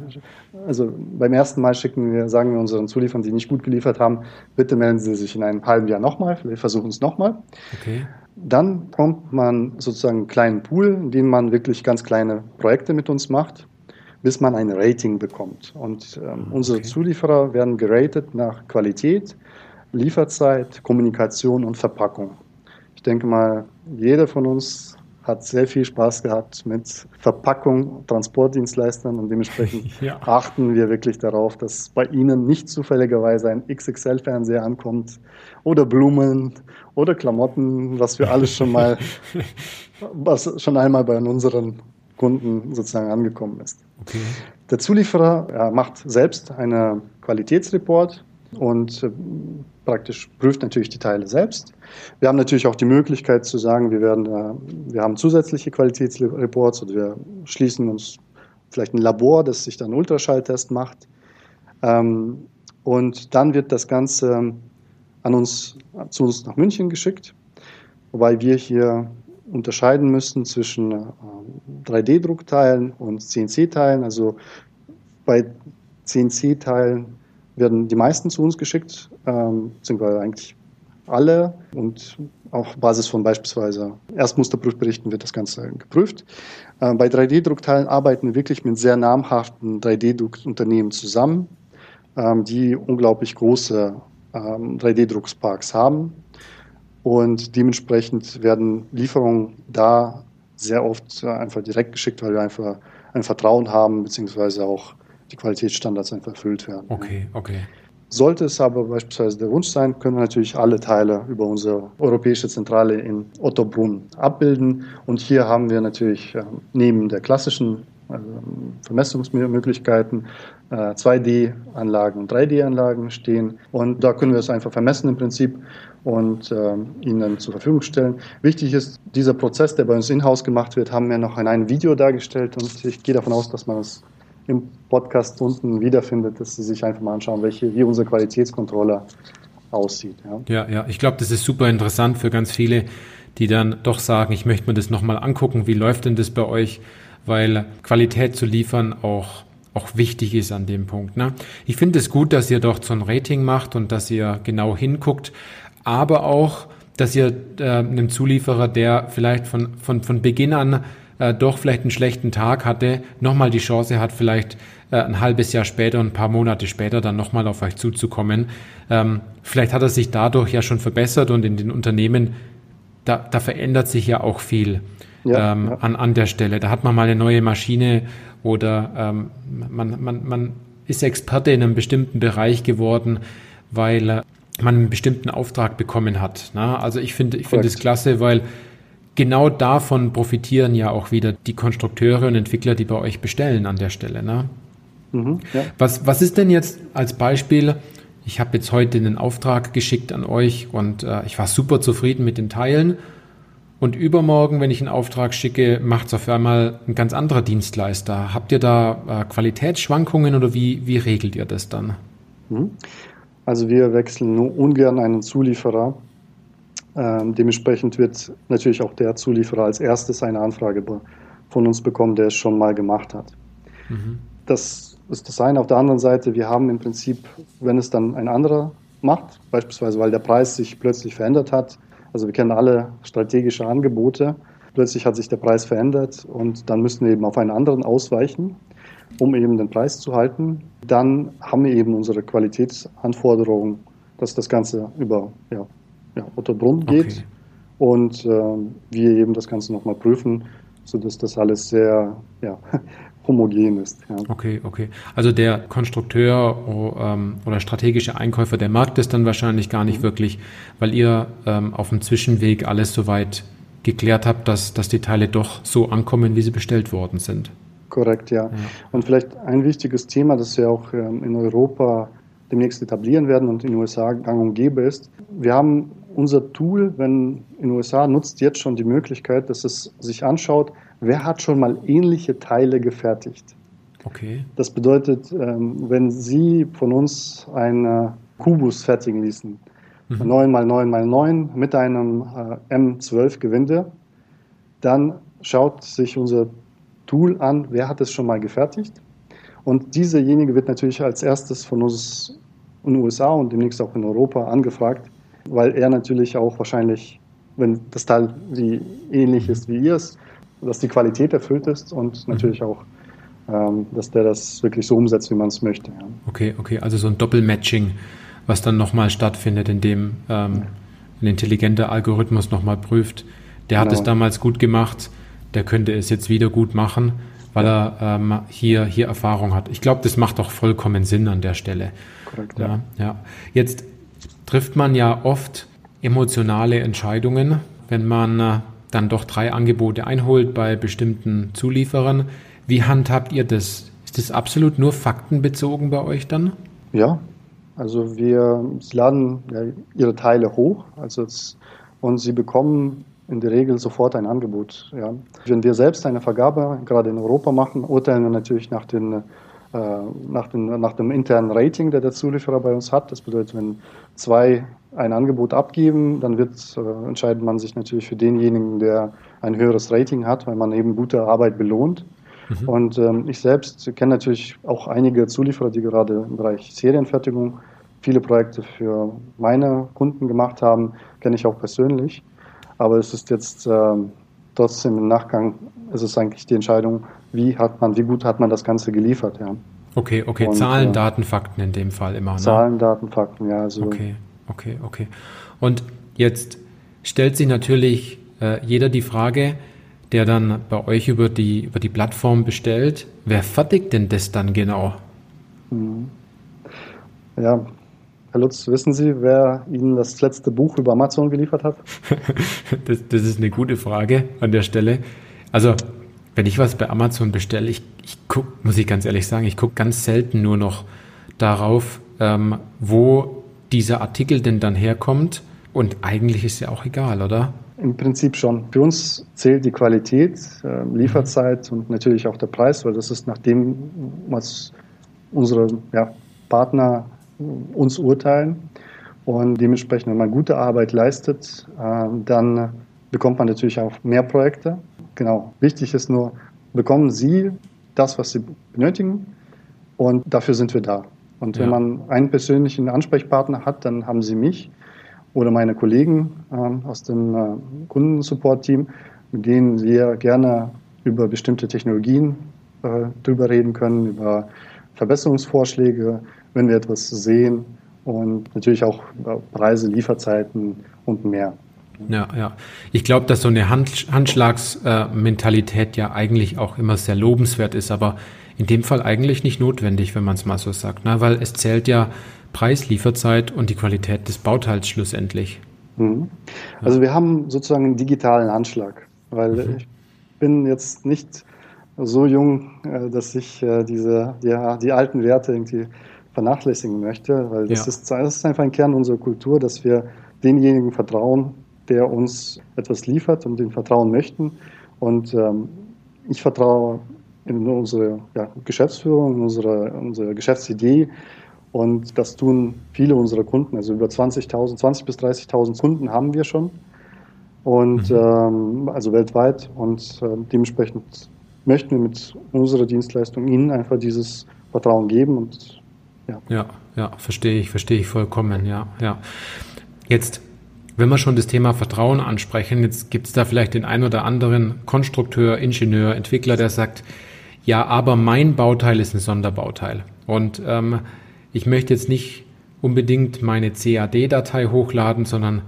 also beim ersten Mal schicken wir, sagen wir unseren Zulieferern, die nicht gut geliefert haben, bitte melden Sie sich in einem halben Jahr nochmal, wir versuchen es nochmal. Okay. Dann kommt man sozusagen einen kleinen Pool, in dem man wirklich ganz kleine Projekte mit uns macht, bis man ein Rating bekommt. Und ähm, okay. unsere Zulieferer werden geratet nach Qualität, Lieferzeit, Kommunikation und Verpackung. Ich denke mal, jeder von uns hat sehr viel Spaß gehabt mit Verpackung, Transportdienstleistern und dementsprechend ja. achten wir wirklich darauf, dass bei Ihnen nicht zufälligerweise ein XXL-Fernseher ankommt oder Blumen oder Klamotten, was wir alles schon mal, was schon einmal bei unseren Kunden sozusagen angekommen ist. Okay. Der Zulieferer macht selbst einen Qualitätsreport und äh, praktisch prüft natürlich die Teile selbst. Wir haben natürlich auch die Möglichkeit zu sagen, wir werden, äh, wir haben zusätzliche Qualitätsreports oder wir schließen uns vielleicht ein Labor, das sich dann Ultraschalltest macht. Ähm, und dann wird das Ganze an uns, zu uns nach München geschickt, wobei wir hier unterscheiden müssen zwischen 3D-Druckteilen äh, und CNC-Teilen. Also bei CNC-Teilen werden die meisten zu uns geschickt, ähm, beziehungsweise eigentlich alle und auf Basis von beispielsweise Erstmusterprüfberichten wird das Ganze geprüft. Äh, bei 3D-Druckteilen arbeiten wir wirklich mit sehr namhaften 3D-Druckunternehmen zusammen, ähm, die unglaublich große ähm, 3D-Drucksparks haben und dementsprechend werden Lieferungen da sehr oft einfach direkt geschickt, weil wir einfach ein Vertrauen haben, beziehungsweise auch die Qualitätsstandards einfach erfüllt werden. Okay, okay. Sollte es aber beispielsweise der Wunsch sein, können wir natürlich alle Teile über unsere europäische Zentrale in Ottobrunn abbilden. Und hier haben wir natürlich äh, neben der klassischen äh, Vermessungsmöglichkeiten 2D-Anlagen äh, und 3D-Anlagen stehen. Und da können wir es einfach vermessen im Prinzip und äh, Ihnen zur Verfügung stellen. Wichtig ist, dieser Prozess, der bei uns in-house gemacht wird, haben wir noch in einem Video dargestellt und ich gehe davon aus, dass man es im Podcast unten wiederfindet, dass Sie sich einfach mal anschauen, welche, wie unser Qualitätscontroller aussieht. Ja, ja, ja. ich glaube, das ist super interessant für ganz viele, die dann doch sagen, ich möchte mir das nochmal angucken, wie läuft denn das bei euch, weil Qualität zu liefern auch auch wichtig ist an dem Punkt. Ne? Ich finde es gut, dass ihr doch so ein Rating macht und dass ihr genau hinguckt, aber auch, dass ihr äh, einem Zulieferer, der vielleicht von, von, von Beginn an äh, doch vielleicht einen schlechten Tag hatte, nochmal die Chance hat, vielleicht äh, ein halbes Jahr später, ein paar Monate später dann nochmal auf euch zuzukommen. Ähm, vielleicht hat er sich dadurch ja schon verbessert und in den Unternehmen, da, da verändert sich ja auch viel ja, ähm, ja. An, an der Stelle. Da hat man mal eine neue Maschine oder ähm, man, man, man ist Experte in einem bestimmten Bereich geworden, weil äh, man einen bestimmten Auftrag bekommen hat. Na? Also ich finde ich finde es klasse, weil genau davon profitieren ja auch wieder die Konstrukteure und Entwickler, die bei euch bestellen an der Stelle. Ne? Mhm, ja. was, was ist denn jetzt als Beispiel? Ich habe jetzt heute einen Auftrag geschickt an euch und äh, ich war super zufrieden mit den Teilen. Und übermorgen, wenn ich einen Auftrag schicke, macht es auf einmal ein ganz anderer Dienstleister. Habt ihr da äh, Qualitätsschwankungen oder wie, wie regelt ihr das dann? Mhm. Also wir wechseln nur ungern einen Zulieferer, ähm, dementsprechend wird natürlich auch der Zulieferer als erstes eine Anfrage von uns bekommen, der es schon mal gemacht hat. Mhm. Das ist das eine. Auf der anderen Seite, wir haben im Prinzip, wenn es dann ein anderer macht, beispielsweise weil der Preis sich plötzlich verändert hat, also wir kennen alle strategische Angebote, plötzlich hat sich der Preis verändert und dann müssen wir eben auf einen anderen ausweichen, um eben den Preis zu halten. Dann haben wir eben unsere Qualitätsanforderungen, dass das Ganze über ja, ja, Ottobrunn geht okay. und äh, wir eben das Ganze nochmal prüfen, sodass das alles sehr ja, homogen ist. Ja. Okay, okay. Also der Konstrukteur oh, ähm, oder strategische Einkäufer, der merkt es dann wahrscheinlich gar nicht mhm. wirklich, weil ihr ähm, auf dem Zwischenweg alles soweit geklärt habt, dass, dass die Teile doch so ankommen, wie sie bestellt worden sind. Korrekt, ja. ja. Und vielleicht ein wichtiges Thema, das wir auch ähm, in Europa demnächst etablieren werden und in den USA gang und gäbe ist. Wir haben unser Tool, wenn in den USA nutzt jetzt schon die Möglichkeit, dass es sich anschaut, wer hat schon mal ähnliche Teile gefertigt. Okay. Das bedeutet, ähm, wenn Sie von uns einen Kubus fertigen ließen, mhm. 9 mal 9 mal 9 mit einem äh, M12 Gewinde, dann schaut sich unser Tool an, wer hat es schon mal gefertigt. Und dieserjenige wird natürlich als erstes von uns in den USA und demnächst auch in Europa angefragt, weil er natürlich auch wahrscheinlich, wenn das Teil wie ähnlich ist wie ihr es, dass die Qualität erfüllt ist und mhm. natürlich auch, ähm, dass der das wirklich so umsetzt, wie man es möchte. Ja. Okay, okay, also so ein Doppelmatching, was dann nochmal stattfindet, indem ähm, ein intelligenter Algorithmus nochmal prüft, der hat genau. es damals gut gemacht, der könnte es jetzt wieder gut machen, weil ja. er ähm, hier, hier Erfahrung hat. Ich glaube, das macht auch vollkommen Sinn an der Stelle. Korrekt, ja. ja. Jetzt trifft man ja oft emotionale Entscheidungen, wenn man äh, dann doch drei Angebote einholt bei bestimmten Zulieferern. Wie handhabt ihr das? Ist das absolut nur faktenbezogen bei euch dann? Ja, also wir laden ja, ihre Teile hoch also es, und sie bekommen in der Regel sofort ein Angebot. Ja. Wenn wir selbst eine Vergabe gerade in Europa machen, urteilen wir natürlich nach, den, äh, nach, den, nach dem internen Rating, der der Zulieferer bei uns hat. Das bedeutet, wenn zwei ein Angebot abgeben, dann wird, äh, entscheidet man sich natürlich für denjenigen, der ein höheres Rating hat, weil man eben gute Arbeit belohnt. Mhm. Und ähm, ich selbst kenne natürlich auch einige Zulieferer, die gerade im Bereich Serienfertigung viele Projekte für meine Kunden gemacht haben, kenne ich auch persönlich. Aber es ist jetzt äh, trotzdem im Nachgang, es ist eigentlich die Entscheidung, wie hat man, wie gut hat man das Ganze geliefert, ja. Okay, okay, Und, Zahlen, äh, Daten, Fakten in dem Fall immer. Ne? Zahlen, Daten, Fakten, ja. Also, okay, okay, okay. Und jetzt stellt sich natürlich äh, jeder die Frage, der dann bei euch über die, über die Plattform bestellt, wer fertigt denn das dann genau? Mhm. Ja, Herr Lutz, wissen Sie, wer Ihnen das letzte Buch über Amazon geliefert hat? das, das, ist eine gute Frage an der Stelle. Also, wenn ich was bei Amazon bestelle, ich, ich gucke, muss ich ganz ehrlich sagen, ich gucke ganz selten nur noch darauf, ähm, wo dieser Artikel denn dann herkommt. Und eigentlich ist ja auch egal, oder? Im Prinzip schon. Für uns zählt die Qualität, äh, Lieferzeit und natürlich auch der Preis, weil das ist nach dem, was unsere ja, Partner uns urteilen. Und dementsprechend, wenn man gute Arbeit leistet, äh, dann bekommt man natürlich auch mehr Projekte. Genau. Wichtig ist nur, bekommen Sie das, was Sie benötigen und dafür sind wir da. Und wenn ja. man einen persönlichen Ansprechpartner hat, dann haben Sie mich oder meine Kollegen äh, aus dem äh, Kundensupport-Team, mit denen wir gerne über bestimmte Technologien äh, drüber reden können, über Verbesserungsvorschläge, wenn wir etwas sehen und natürlich auch Preise, Lieferzeiten und mehr. Ja, ja. Ich glaube, dass so eine Hand, Handschlagsmentalität ja eigentlich auch immer sehr lobenswert ist, aber in dem Fall eigentlich nicht notwendig, wenn man es mal so sagt, ne? weil es zählt ja Preis, Lieferzeit und die Qualität des Bauteils schlussendlich. Mhm. Also wir haben sozusagen einen digitalen Anschlag, weil mhm. ich bin jetzt nicht so jung, äh, dass ich äh, diese, ja, die alten Werte irgendwie vernachlässigen möchte, weil das, ja. ist, das ist einfach ein Kern unserer Kultur, dass wir denjenigen vertrauen, der uns etwas liefert und den vertrauen möchten. Und ähm, ich vertraue in unsere ja, Geschäftsführung, in unsere, unsere Geschäftsidee. Und das tun viele unserer Kunden. Also über 20.000, 20 bis 30.000 Kunden haben wir schon. Und mhm. ähm, also weltweit. Und äh, dementsprechend möchten wir mit unserer Dienstleistung Ihnen einfach dieses Vertrauen geben und ja. ja, ja, verstehe ich, verstehe ich vollkommen, ja, ja. Jetzt, wenn wir schon das Thema Vertrauen ansprechen, jetzt gibt es da vielleicht den einen oder anderen Konstrukteur, Ingenieur, Entwickler, der sagt, ja, aber mein Bauteil ist ein Sonderbauteil. Und ähm, ich möchte jetzt nicht unbedingt meine CAD-Datei hochladen, sondern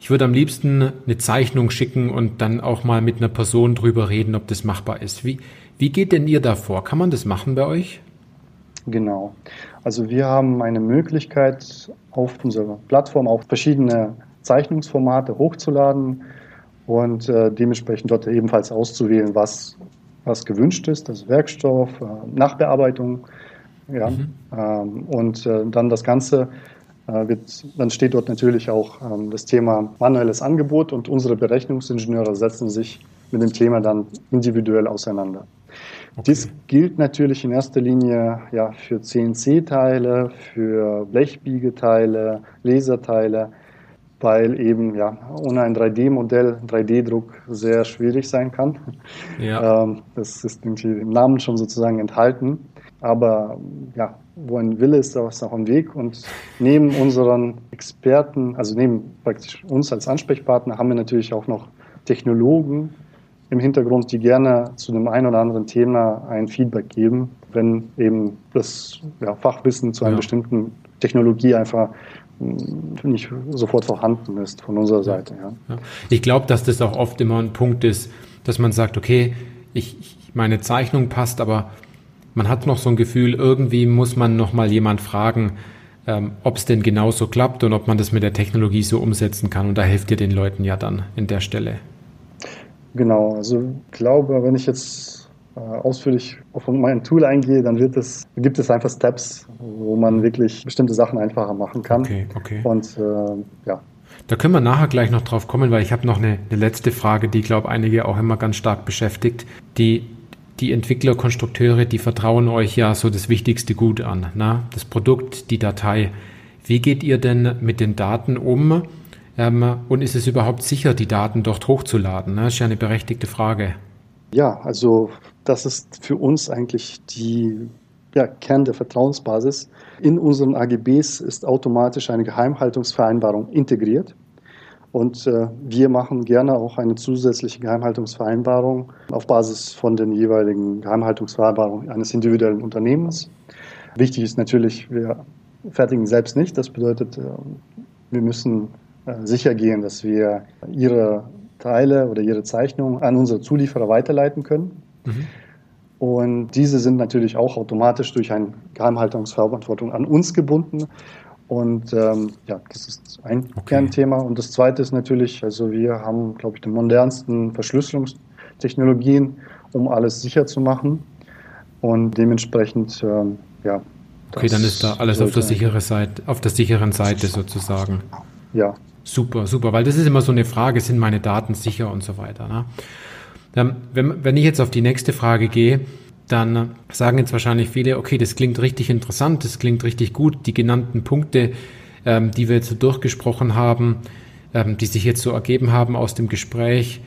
ich würde am liebsten eine Zeichnung schicken und dann auch mal mit einer Person drüber reden, ob das machbar ist. Wie, wie geht denn ihr da vor? Kann man das machen bei euch? Genau. Also wir haben eine Möglichkeit, auf unserer Plattform auch verschiedene Zeichnungsformate hochzuladen und äh, dementsprechend dort ebenfalls auszuwählen, was was gewünscht ist, das Werkstoff, äh, Nachbearbeitung. Ja, mhm. ähm, und äh, dann das Ganze äh, wird, dann steht dort natürlich auch ähm, das Thema manuelles Angebot und unsere Berechnungsingenieure setzen sich mit dem Thema dann individuell auseinander. Okay. Dies gilt natürlich in erster Linie ja, für CNC-Teile, für Blechbiegeteile, Laserteile, weil eben ja ohne ein 3D-Modell, 3D-Druck sehr schwierig sein kann. Ja. Ähm, das ist irgendwie im Namen schon sozusagen enthalten. Aber ja, wo ein Wille ist, da ist auch ein Weg. Und neben unseren Experten, also neben praktisch uns als Ansprechpartner, haben wir natürlich auch noch Technologen im Hintergrund, die gerne zu dem einen oder anderen Thema ein Feedback geben, wenn eben das ja, Fachwissen zu einer ja. bestimmten Technologie einfach nicht sofort vorhanden ist von unserer Seite. Ja. Ich glaube, dass das auch oft immer ein Punkt ist, dass man sagt, okay, ich, meine Zeichnung passt, aber man hat noch so ein Gefühl, irgendwie muss man noch mal jemand fragen, ähm, ob es denn genauso klappt und ob man das mit der Technologie so umsetzen kann. Und da hilft ihr den Leuten ja dann in der Stelle. Genau, also ich glaube, wenn ich jetzt ausführlich auf mein Tool eingehe, dann wird es, gibt es einfach Steps, wo man wirklich bestimmte Sachen einfacher machen kann. Okay, okay. Und äh, ja. Da können wir nachher gleich noch drauf kommen, weil ich habe noch eine, eine letzte Frage, die, glaube einige auch immer ganz stark beschäftigt. Die die Entwickler, Konstrukteure, die vertrauen euch ja so das wichtigste Gut an, na? das Produkt, die Datei. Wie geht ihr denn mit den Daten um? Ähm, und ist es überhaupt sicher, die Daten dort hochzuladen? Das ist ja eine berechtigte Frage. Ja, also das ist für uns eigentlich die ja, Kern der Vertrauensbasis. In unseren AGBs ist automatisch eine Geheimhaltungsvereinbarung integriert. Und äh, wir machen gerne auch eine zusätzliche Geheimhaltungsvereinbarung auf Basis von den jeweiligen Geheimhaltungsvereinbarungen eines individuellen Unternehmens. Wichtig ist natürlich, wir fertigen selbst nicht. Das bedeutet, äh, wir müssen äh, sicher gehen, dass wir ihre Teile oder ihre Zeichnungen an unsere Zulieferer weiterleiten können. Mhm. Und diese sind natürlich auch automatisch durch eine Geheimhaltungsverantwortung an uns gebunden. Und ähm, ja, das ist ein okay. Kernthema. Und das zweite ist natürlich, also wir haben, glaube ich, die modernsten Verschlüsselungstechnologien, um alles sicher zu machen. Und dementsprechend, ähm, ja. Okay, dann ist da alles auf der, sichere Seite, auf der sicheren Seite sozusagen. Ja. Super, super, weil das ist immer so eine Frage, sind meine Daten sicher und so weiter. Ne? Wenn, wenn ich jetzt auf die nächste Frage gehe, dann sagen jetzt wahrscheinlich viele, okay, das klingt richtig interessant, das klingt richtig gut, die genannten Punkte, ähm, die wir jetzt so durchgesprochen haben, ähm, die sich jetzt so ergeben haben aus dem Gespräch,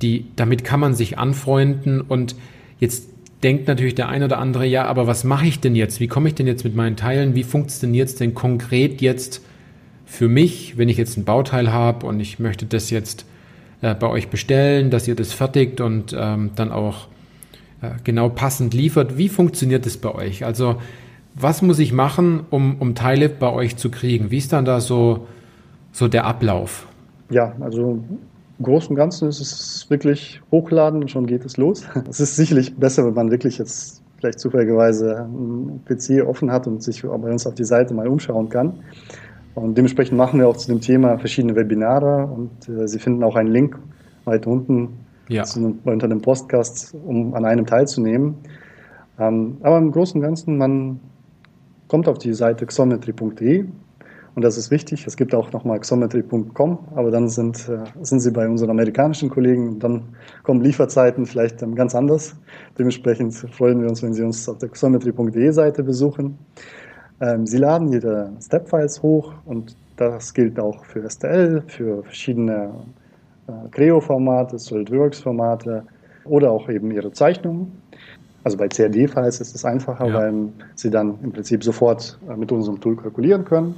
die, damit kann man sich anfreunden und jetzt denkt natürlich der ein oder andere, ja, aber was mache ich denn jetzt? Wie komme ich denn jetzt mit meinen Teilen? Wie funktioniert es denn konkret jetzt für mich, wenn ich jetzt ein Bauteil habe und ich möchte das jetzt äh, bei euch bestellen, dass ihr das fertigt und ähm, dann auch äh, genau passend liefert. Wie funktioniert es bei euch? Also was muss ich machen, um, um Teile bei euch zu kriegen? Wie ist dann da so, so der Ablauf? Ja, also im Großen und Ganzen ist es wirklich hochladen und schon geht es los. Es ist sicherlich besser, wenn man wirklich jetzt vielleicht zufälligerweise einen PC offen hat und sich bei uns auf die Seite mal umschauen kann. Und dementsprechend machen wir auch zu dem Thema verschiedene Webinare und äh, Sie finden auch einen Link weiter unten ja. unter dem Podcast, um an einem teilzunehmen. Ähm, aber im Großen und Ganzen, man kommt auf die Seite xometry.de und das ist wichtig. Es gibt auch nochmal xometry.com, aber dann sind, äh, sind Sie bei unseren amerikanischen Kollegen und dann kommen Lieferzeiten vielleicht ganz anders. Dementsprechend freuen wir uns, wenn Sie uns auf der xometry.de Seite besuchen. Ähm, Sie laden Ihre Step-Files hoch und das gilt auch für STL, für verschiedene äh, Creo-Formate, SolidWorks-Formate oder auch eben ihre Zeichnungen. Also bei CAD-Files ist es einfacher, ja. weil Sie dann im Prinzip sofort äh, mit unserem Tool kalkulieren können.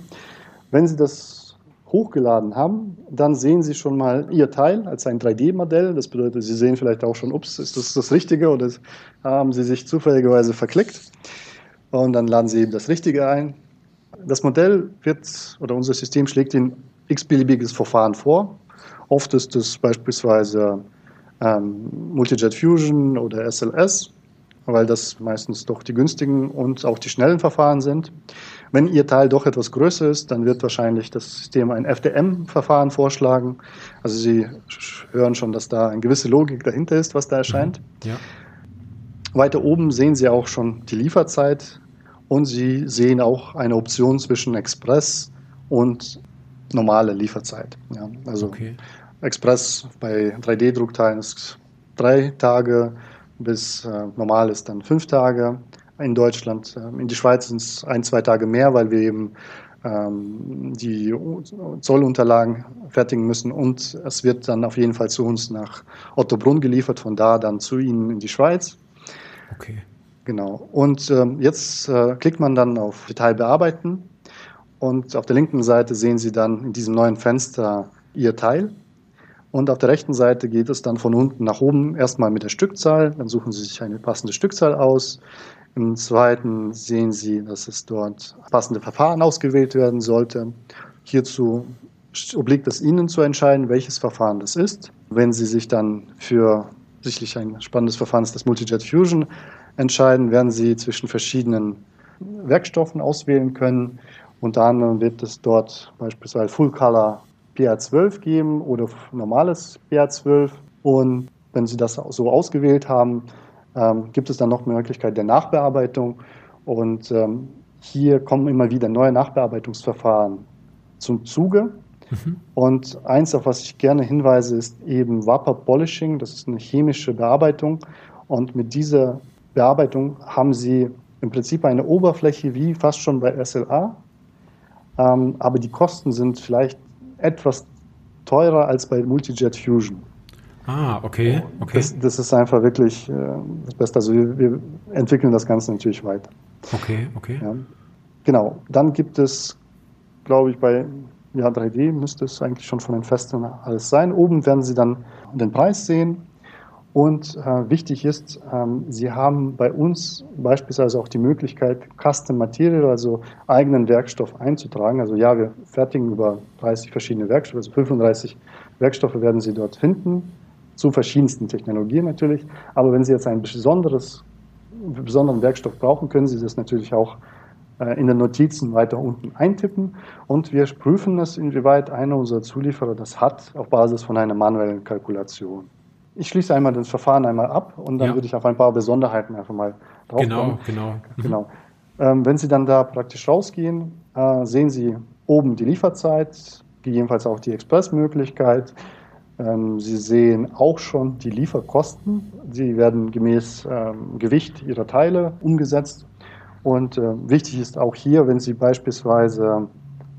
Wenn Sie das hochgeladen haben, dann sehen Sie schon mal Ihr Teil als ein 3D-Modell. Das bedeutet, Sie sehen vielleicht auch schon, ups, ist das das Richtige oder haben Sie sich zufälligerweise verklickt. Und dann laden Sie eben das Richtige ein. Das Modell wird oder unser System schlägt Ihnen x-beliebiges Verfahren vor. Oft ist es beispielsweise ähm, Multijet Fusion oder SLS, weil das meistens doch die günstigen und auch die schnellen Verfahren sind. Wenn Ihr Teil doch etwas größer ist, dann wird wahrscheinlich das System ein FDM-Verfahren vorschlagen. Also Sie hören schon, dass da eine gewisse Logik dahinter ist, was da erscheint. Ja. Weiter oben sehen Sie auch schon die Lieferzeit und Sie sehen auch eine Option zwischen Express und normale Lieferzeit. Ja, also okay. Express bei 3D-Druckteilen ist drei Tage bis äh, normal ist dann fünf Tage in Deutschland. Ähm, in die Schweiz sind es ein, zwei Tage mehr, weil wir eben ähm, die Zollunterlagen fertigen müssen und es wird dann auf jeden Fall zu uns nach Ottobrunn geliefert, von da dann zu Ihnen in die Schweiz. Okay. Genau. Und ähm, jetzt äh, klickt man dann auf Detail bearbeiten und auf der linken Seite sehen Sie dann in diesem neuen Fenster Ihr Teil. Und auf der rechten Seite geht es dann von unten nach oben erstmal mit der Stückzahl. Dann suchen Sie sich eine passende Stückzahl aus. Im zweiten sehen Sie, dass es dort passende Verfahren ausgewählt werden sollte. Hierzu obliegt es Ihnen zu entscheiden, welches Verfahren das ist. Wenn Sie sich dann für sicherlich ein spannendes Verfahren ist das Multijet Fusion entscheiden, werden Sie zwischen verschiedenen Werkstoffen auswählen können. Unter anderem wird es dort beispielsweise Full Color PA12 geben oder normales PA12. Und wenn Sie das so ausgewählt haben, ähm, gibt es dann noch eine Möglichkeit der Nachbearbeitung. Und ähm, hier kommen immer wieder neue Nachbearbeitungsverfahren zum Zuge. Mhm. Und eins, auf was ich gerne hinweise, ist eben Vapor Polishing. Das ist eine chemische Bearbeitung. Und mit dieser Bearbeitung haben Sie im Prinzip eine Oberfläche wie fast schon bei SLA. Ähm, aber die Kosten sind vielleicht etwas teurer als bei Multijet Fusion. Ah, okay. okay. Das, das ist einfach wirklich äh, das Beste. Also wir, wir, entwickeln das Ganze natürlich weiter. Okay, okay. Ja. Genau. Dann gibt es, glaube ich, bei ja, 3D müsste es eigentlich schon von den Festen alles sein. Oben werden Sie dann den Preis sehen. Und äh, wichtig ist, ähm, Sie haben bei uns beispielsweise auch die Möglichkeit, Custom Material, also eigenen Werkstoff einzutragen. Also ja, wir fertigen über 30 verschiedene Werkstoffe, also 35 Werkstoffe werden Sie dort finden zu verschiedensten Technologien natürlich. Aber wenn Sie jetzt einen besonderes, besonderen Werkstoff brauchen, können Sie das natürlich auch äh, in den Notizen weiter unten eintippen. Und wir prüfen es, inwieweit einer unserer Zulieferer das hat, auf Basis von einer manuellen Kalkulation. Ich schließe einmal das Verfahren einmal ab und dann ja. würde ich auf ein paar Besonderheiten einfach mal drauf Genau, kommen. genau. Mhm. genau. Ähm, wenn Sie dann da praktisch rausgehen, äh, sehen Sie oben die Lieferzeit, gegebenenfalls auch die Expressmöglichkeit. Ähm, Sie sehen auch schon die Lieferkosten. Sie werden gemäß ähm, Gewicht Ihrer Teile umgesetzt. Und äh, wichtig ist auch hier, wenn Sie beispielsweise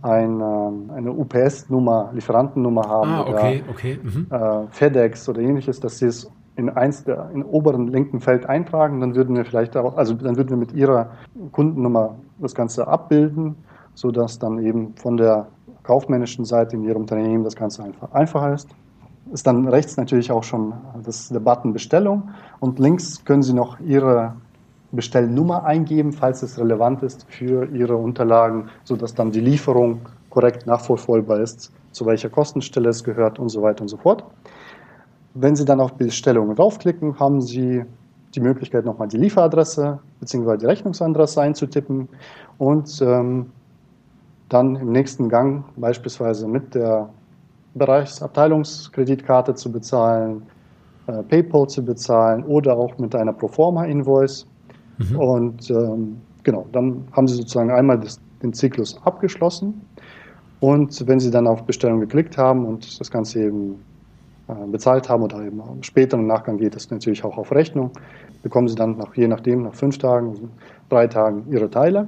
eine, eine UPS-Nummer, Lieferantennummer haben ah, okay, oder okay. Mhm. Äh, FedEx oder ähnliches, dass Sie es in eins der in oberen linken Feld eintragen, dann würden wir vielleicht auch, also dann würden wir mit Ihrer Kundennummer das Ganze abbilden, sodass dann eben von der kaufmännischen Seite in Ihrem Unternehmen das Ganze einfach einfacher ist ist dann rechts natürlich auch schon das, der Button Bestellung und links können Sie noch Ihre Bestellnummer eingeben, falls es relevant ist für Ihre Unterlagen, sodass dann die Lieferung korrekt nachvollziehbar ist, zu welcher Kostenstelle es gehört und so weiter und so fort. Wenn Sie dann auf Bestellungen draufklicken, haben Sie die Möglichkeit, nochmal die Lieferadresse bzw. die Rechnungsadresse einzutippen und ähm, dann im nächsten Gang beispielsweise mit der Bereichsabteilungskreditkarte zu bezahlen, äh, PayPal zu bezahlen oder auch mit einer Proforma-Invoice. Mhm. Und ähm, genau, dann haben Sie sozusagen einmal das, den Zyklus abgeschlossen. Und wenn Sie dann auf Bestellung geklickt haben und das Ganze eben äh, bezahlt haben oder eben später im Nachgang geht es natürlich auch auf Rechnung, bekommen Sie dann nach, je nachdem nach fünf Tagen, also drei Tagen Ihre Teile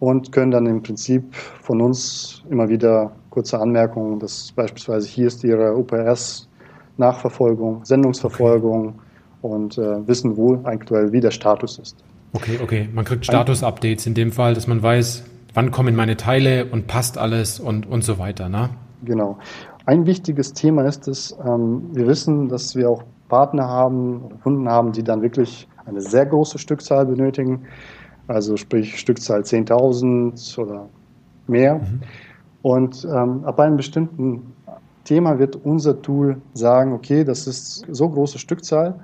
und können dann im Prinzip von uns immer wieder kurze Anmerkungen, dass beispielsweise hier ist Ihre UPS Nachverfolgung, Sendungsverfolgung okay. Und äh, wissen, wo aktuell wie der Status ist. Okay, okay. Man kriegt Status-Updates in dem Fall, dass man weiß, wann kommen meine Teile und passt alles und, und so weiter. Ne? Genau. Ein wichtiges Thema ist es, ähm, wir wissen, dass wir auch Partner haben, Kunden haben, die dann wirklich eine sehr große Stückzahl benötigen, also sprich Stückzahl 10.000 oder mehr. Mhm. Und ähm, ab einem bestimmten Thema wird unser Tool sagen, okay, das ist so große Stückzahl,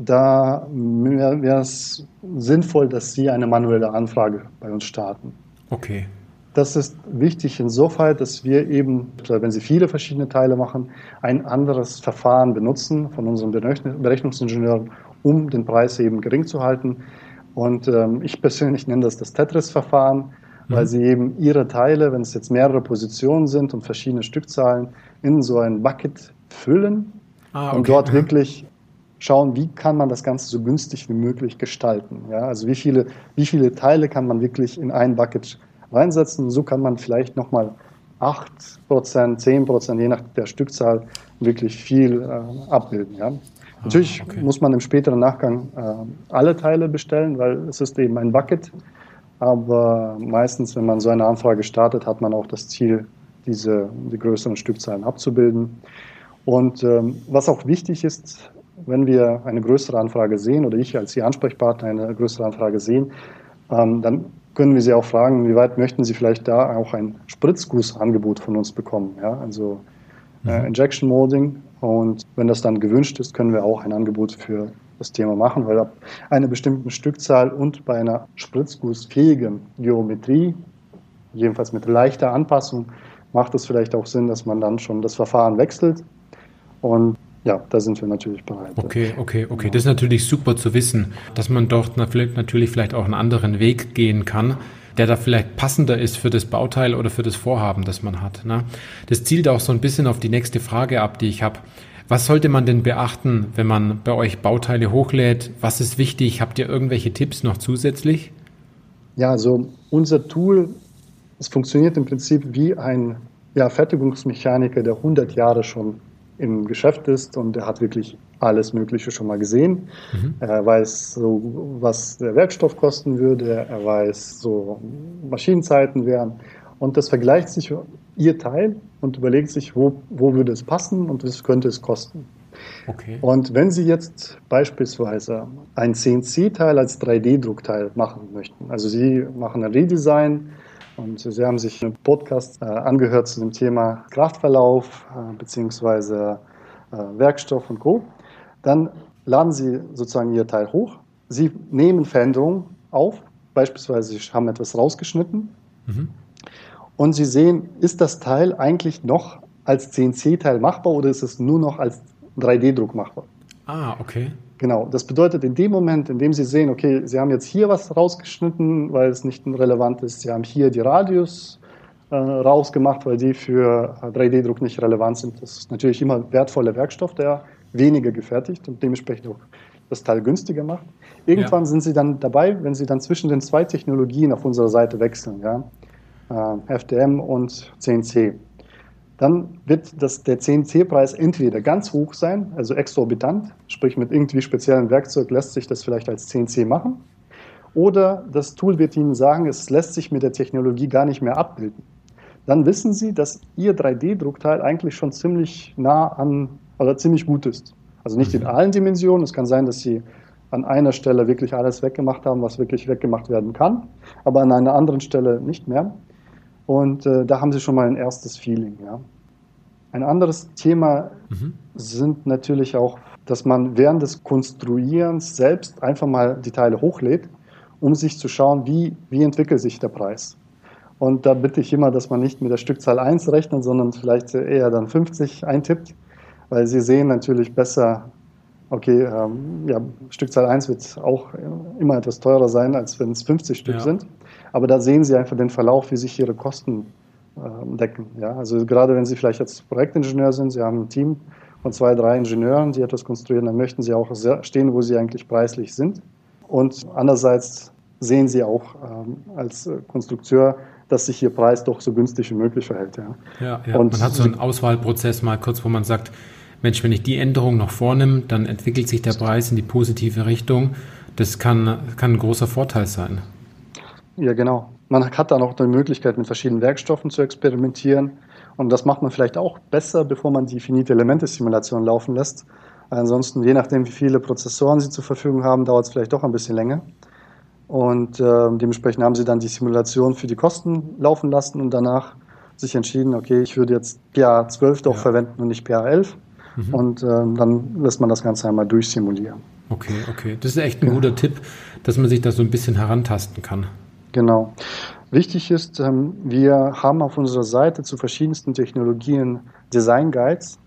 da wäre es sinnvoll, dass Sie eine manuelle Anfrage bei uns starten. Okay. Das ist wichtig insofern, dass wir eben, wenn Sie viele verschiedene Teile machen, ein anderes Verfahren benutzen von unseren Berechnungsingenieuren, um den Preis eben gering zu halten. Und ähm, ich persönlich nenne das das Tetris-Verfahren, mhm. weil sie eben ihre Teile, wenn es jetzt mehrere Positionen sind und verschiedene Stückzahlen, in so ein Bucket füllen ah, okay. und dort wirklich schauen, wie kann man das Ganze so günstig wie möglich gestalten. Ja? Also wie viele, wie viele Teile kann man wirklich in ein Bucket reinsetzen. So kann man vielleicht nochmal 8%, 10%, je nach der Stückzahl, wirklich viel äh, abbilden. Ja? Ah, Natürlich okay. muss man im späteren Nachgang äh, alle Teile bestellen, weil es ist eben ein Bucket. Aber meistens, wenn man so eine Anfrage startet, hat man auch das Ziel, diese die größeren Stückzahlen abzubilden. Und ähm, was auch wichtig ist, wenn wir eine größere Anfrage sehen oder ich als Ihr Ansprechpartner eine größere Anfrage sehen, ähm, dann können wir Sie auch fragen, wie weit möchten Sie vielleicht da auch ein Spritzgussangebot von uns bekommen. Ja? Also äh, mhm. Injection Molding und wenn das dann gewünscht ist, können wir auch ein Angebot für das Thema machen, weil ab einer bestimmten Stückzahl und bei einer spritzgussfähigen Geometrie, jedenfalls mit leichter Anpassung, macht es vielleicht auch Sinn, dass man dann schon das Verfahren wechselt. Und ja, da sind wir natürlich bereit. Okay, okay, okay. Das ist natürlich super zu wissen, dass man dort natürlich vielleicht auch einen anderen Weg gehen kann der da vielleicht passender ist für das Bauteil oder für das Vorhaben, das man hat. Ne? Das zielt auch so ein bisschen auf die nächste Frage ab, die ich habe. Was sollte man denn beachten, wenn man bei euch Bauteile hochlädt? Was ist wichtig? Habt ihr irgendwelche Tipps noch zusätzlich? Ja, also unser Tool, es funktioniert im Prinzip wie ein ja, Fertigungsmechaniker, der 100 Jahre schon im Geschäft ist und er hat wirklich alles Mögliche schon mal gesehen. Mhm. Er weiß so, was der Werkstoff kosten würde, er weiß so Maschinenzeiten wären und das vergleicht sich ihr Teil und überlegt sich, wo, wo würde es passen und was könnte es kosten. Okay. Und wenn Sie jetzt beispielsweise ein CNC-Teil als 3D-Druckteil machen möchten, also Sie machen ein Redesign und Sie haben sich einen Podcast äh, angehört zu dem Thema Kraftverlauf äh, beziehungsweise äh, Werkstoff und Co., dann laden Sie sozusagen Ihr Teil hoch. Sie nehmen Veränderungen auf, beispielsweise Sie haben etwas rausgeschnitten mhm. und Sie sehen, ist das Teil eigentlich noch als CNC-Teil machbar oder ist es nur noch als 3D-Druck machbar? Ah, okay. Genau, das bedeutet in dem Moment, in dem Sie sehen, okay, Sie haben jetzt hier was rausgeschnitten, weil es nicht relevant ist, Sie haben hier die Radius äh, rausgemacht, weil die für 3D-Druck nicht relevant sind. Das ist natürlich immer wertvoller Werkstoff, der weniger gefertigt und dementsprechend auch das Teil günstiger macht. Irgendwann ja. sind Sie dann dabei, wenn Sie dann zwischen den zwei Technologien auf unserer Seite wechseln, ja, äh, FDM und CNC dann wird das, der CNC-Preis entweder ganz hoch sein, also exorbitant, sprich mit irgendwie speziellem Werkzeug lässt sich das vielleicht als CNC machen, oder das Tool wird Ihnen sagen, es lässt sich mit der Technologie gar nicht mehr abbilden. Dann wissen Sie, dass Ihr 3D-Druckteil eigentlich schon ziemlich nah an oder ziemlich gut ist. Also nicht in mhm. allen Dimensionen. Es kann sein, dass Sie an einer Stelle wirklich alles weggemacht haben, was wirklich weggemacht werden kann, aber an einer anderen Stelle nicht mehr. Und äh, da haben sie schon mal ein erstes Feeling. Ja. Ein anderes Thema mhm. sind natürlich auch, dass man während des Konstruierens selbst einfach mal die Teile hochlädt, um sich zu schauen, wie, wie entwickelt sich der Preis. Und da bitte ich immer, dass man nicht mit der Stückzahl 1 rechnet, sondern vielleicht eher dann 50 eintippt, weil Sie sehen natürlich besser, okay, ähm, ja, Stückzahl 1 wird auch immer etwas teurer sein, als wenn es 50 Stück ja. sind. Aber da sehen Sie einfach den Verlauf, wie sich Ihre Kosten äh, decken. Ja? Also gerade wenn Sie vielleicht jetzt Projektingenieur sind, Sie haben ein Team von zwei, drei Ingenieuren, die etwas konstruieren, dann möchten Sie auch stehen, wo Sie eigentlich preislich sind. Und andererseits sehen Sie auch ähm, als äh, Konstrukteur, dass sich Ihr Preis doch so günstig wie möglich verhält. Ja, ja, ja. Und man hat so einen Auswahlprozess mal kurz, wo man sagt, Mensch, wenn ich die Änderung noch vornehme, dann entwickelt sich der Preis in die positive Richtung. Das kann, kann ein großer Vorteil sein. Ja, genau. Man hat dann auch die Möglichkeit, mit verschiedenen Werkstoffen zu experimentieren. Und das macht man vielleicht auch besser, bevor man die finite Elemente-Simulation laufen lässt. Ansonsten, je nachdem, wie viele Prozessoren Sie zur Verfügung haben, dauert es vielleicht doch ein bisschen länger. Und äh, dementsprechend haben Sie dann die Simulation für die Kosten laufen lassen und danach sich entschieden, okay, ich würde jetzt PA 12 doch ja. verwenden und nicht PA 11. Mhm. Und äh, dann lässt man das Ganze einmal durchsimulieren. Okay, okay. Das ist echt ein ja. guter Tipp, dass man sich da so ein bisschen herantasten kann. Genau. Wichtig ist, ähm, wir haben auf unserer Seite zu verschiedensten Technologien Design Guides.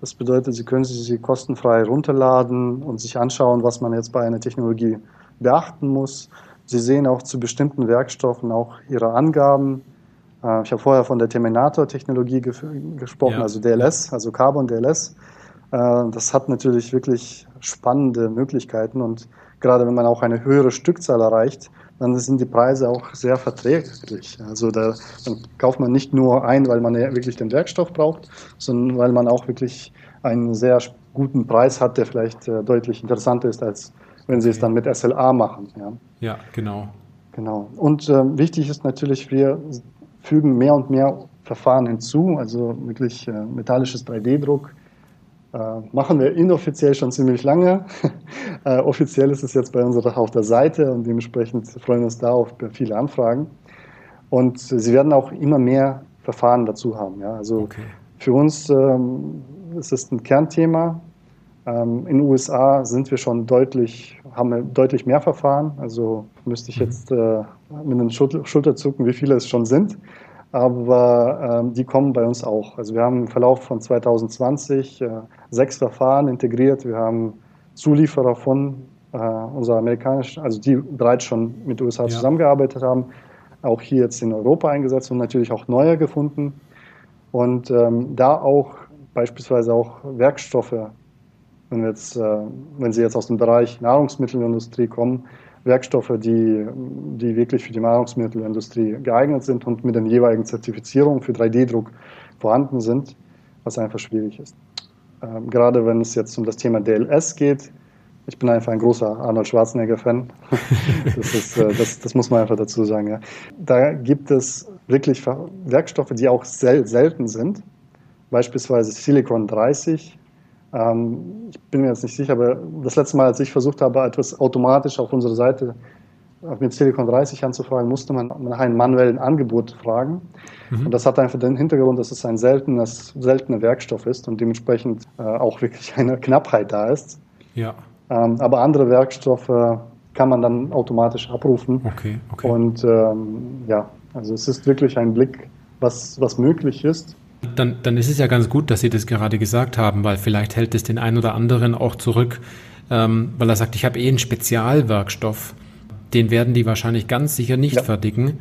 Das bedeutet, Sie können sie kostenfrei runterladen und sich anschauen, was man jetzt bei einer Technologie beachten muss. Sie sehen auch zu bestimmten Werkstoffen auch Ihre Angaben. Äh, ich habe vorher von der Terminator-Technologie gesprochen, ja. also DLS, also Carbon DLS. Äh, das hat natürlich wirklich spannende Möglichkeiten und gerade wenn man auch eine höhere Stückzahl erreicht, dann sind die Preise auch sehr verträglich. Also da, dann kauft man nicht nur ein, weil man wirklich den Werkstoff braucht, sondern weil man auch wirklich einen sehr guten Preis hat, der vielleicht äh, deutlich interessanter ist, als wenn sie okay. es dann mit SLA machen. Ja, ja genau. Genau. Und äh, wichtig ist natürlich, wir fügen mehr und mehr Verfahren hinzu, also wirklich äh, metallisches 3D-Druck, äh, machen wir inoffiziell schon ziemlich lange. äh, offiziell ist es jetzt bei uns auf der Seite und dementsprechend freuen wir uns da auf viele Anfragen. Und sie werden auch immer mehr Verfahren dazu haben. Ja? Also okay. für uns ähm, ist es ein Kernthema. Ähm, in den USA sind wir schon deutlich, haben wir deutlich mehr Verfahren. Also müsste ich mhm. jetzt äh, mit einem Schulter zucken, wie viele es schon sind aber ähm, die kommen bei uns auch. Also wir haben im Verlauf von 2020 äh, sechs Verfahren integriert. Wir haben Zulieferer von äh, unserer amerikanischen, also die bereits schon mit den USA ja. zusammengearbeitet haben, auch hier jetzt in Europa eingesetzt und natürlich auch neue gefunden. Und ähm, da auch beispielsweise auch Werkstoffe, wenn, jetzt, äh, wenn sie jetzt aus dem Bereich Nahrungsmittelindustrie kommen, Werkstoffe, die, die wirklich für die Nahrungsmittelindustrie geeignet sind und mit den jeweiligen Zertifizierungen für 3D-Druck vorhanden sind, was einfach schwierig ist. Ähm, gerade wenn es jetzt um das Thema DLS geht, ich bin einfach ein großer Arnold Schwarzenegger-Fan. Das, äh, das, das, muss man einfach dazu sagen. Ja. Da gibt es wirklich Werkstoffe, die auch sel selten sind. Beispielsweise Silicon 30 ähm, ich bin mir jetzt nicht sicher, aber das letzte Mal, als ich versucht habe, etwas automatisch auf unserer Seite mit Silicon 30 anzufragen, musste man nach einem manuellen Angebot fragen. Mhm. Und das hat einfach den Hintergrund, dass es ein seltenes, seltener Werkstoff ist und dementsprechend äh, auch wirklich eine Knappheit da ist. Ja. Ähm, aber andere Werkstoffe kann man dann automatisch abrufen. Okay, okay. Und ähm, ja, also es ist wirklich ein Blick, was, was möglich ist. Dann, dann ist es ja ganz gut, dass Sie das gerade gesagt haben, weil vielleicht hält es den einen oder anderen auch zurück, ähm, weil er sagt, ich habe eh einen Spezialwerkstoff, den werden die wahrscheinlich ganz sicher nicht ja. fertigen.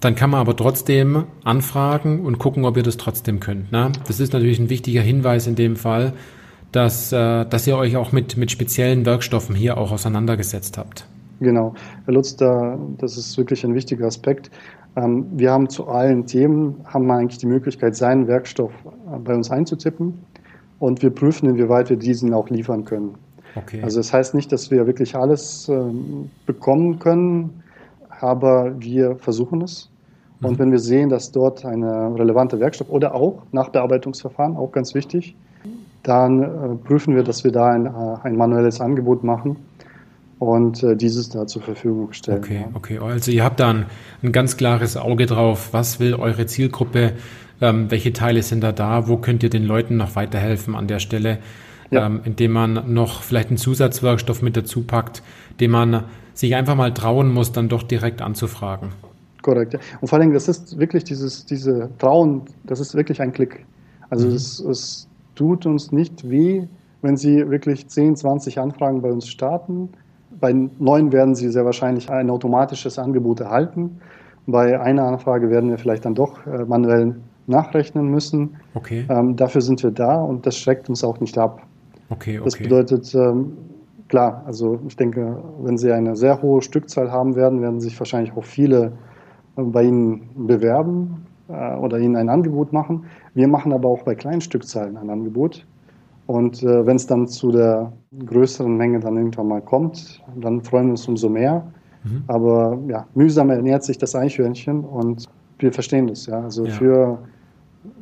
Dann kann man aber trotzdem anfragen und gucken, ob ihr das trotzdem könnt. Ne? Das ist natürlich ein wichtiger Hinweis in dem Fall, dass, äh, dass ihr euch auch mit, mit speziellen Werkstoffen hier auch auseinandergesetzt habt. Genau. Herr Lutz, da, das ist wirklich ein wichtiger Aspekt. Ähm, wir haben zu allen Themen, haben wir eigentlich die Möglichkeit, seinen Werkstoff äh, bei uns einzutippen und wir prüfen, inwieweit wir diesen auch liefern können. Okay. Also das heißt nicht, dass wir wirklich alles ähm, bekommen können, aber wir versuchen es. Und mhm. wenn wir sehen, dass dort eine relevante Werkstoff oder auch Nachbearbeitungsverfahren, auch ganz wichtig, dann äh, prüfen wir, dass wir da ein, äh, ein manuelles Angebot machen und äh, dieses da zur Verfügung stellen. Okay, ja. okay. Also ihr habt da ein, ein, ganz klares Auge drauf. Was will eure Zielgruppe? Ähm, welche Teile sind da da? Wo könnt ihr den Leuten noch weiterhelfen an der Stelle? Ja. Ähm, indem man noch vielleicht einen Zusatzwerkstoff mit dazu packt, den man sich einfach mal trauen muss, dann doch direkt anzufragen. Korrekt. Ja. Und vor allem, das ist wirklich dieses, diese Trauen, das ist wirklich ein Klick. Also mhm. es, es tut uns nicht weh, wenn Sie wirklich 10, 20 Anfragen bei uns starten bei neuen werden Sie sehr wahrscheinlich ein automatisches Angebot erhalten. Bei einer Anfrage werden wir vielleicht dann doch äh, manuell nachrechnen müssen. Okay. Ähm, dafür sind wir da und das schreckt uns auch nicht ab. Okay, okay. Das bedeutet, ähm, klar, also ich denke, wenn Sie eine sehr hohe Stückzahl haben werden, werden sich wahrscheinlich auch viele äh, bei Ihnen bewerben äh, oder Ihnen ein Angebot machen. Wir machen aber auch bei kleinen Stückzahlen ein Angebot. Und äh, wenn es dann zu der größeren Menge dann irgendwann mal kommt, dann freuen wir uns umso mehr. Mhm. Aber ja, mühsam ernährt sich das Eichhörnchen und wir verstehen das. Ja. Also ja. für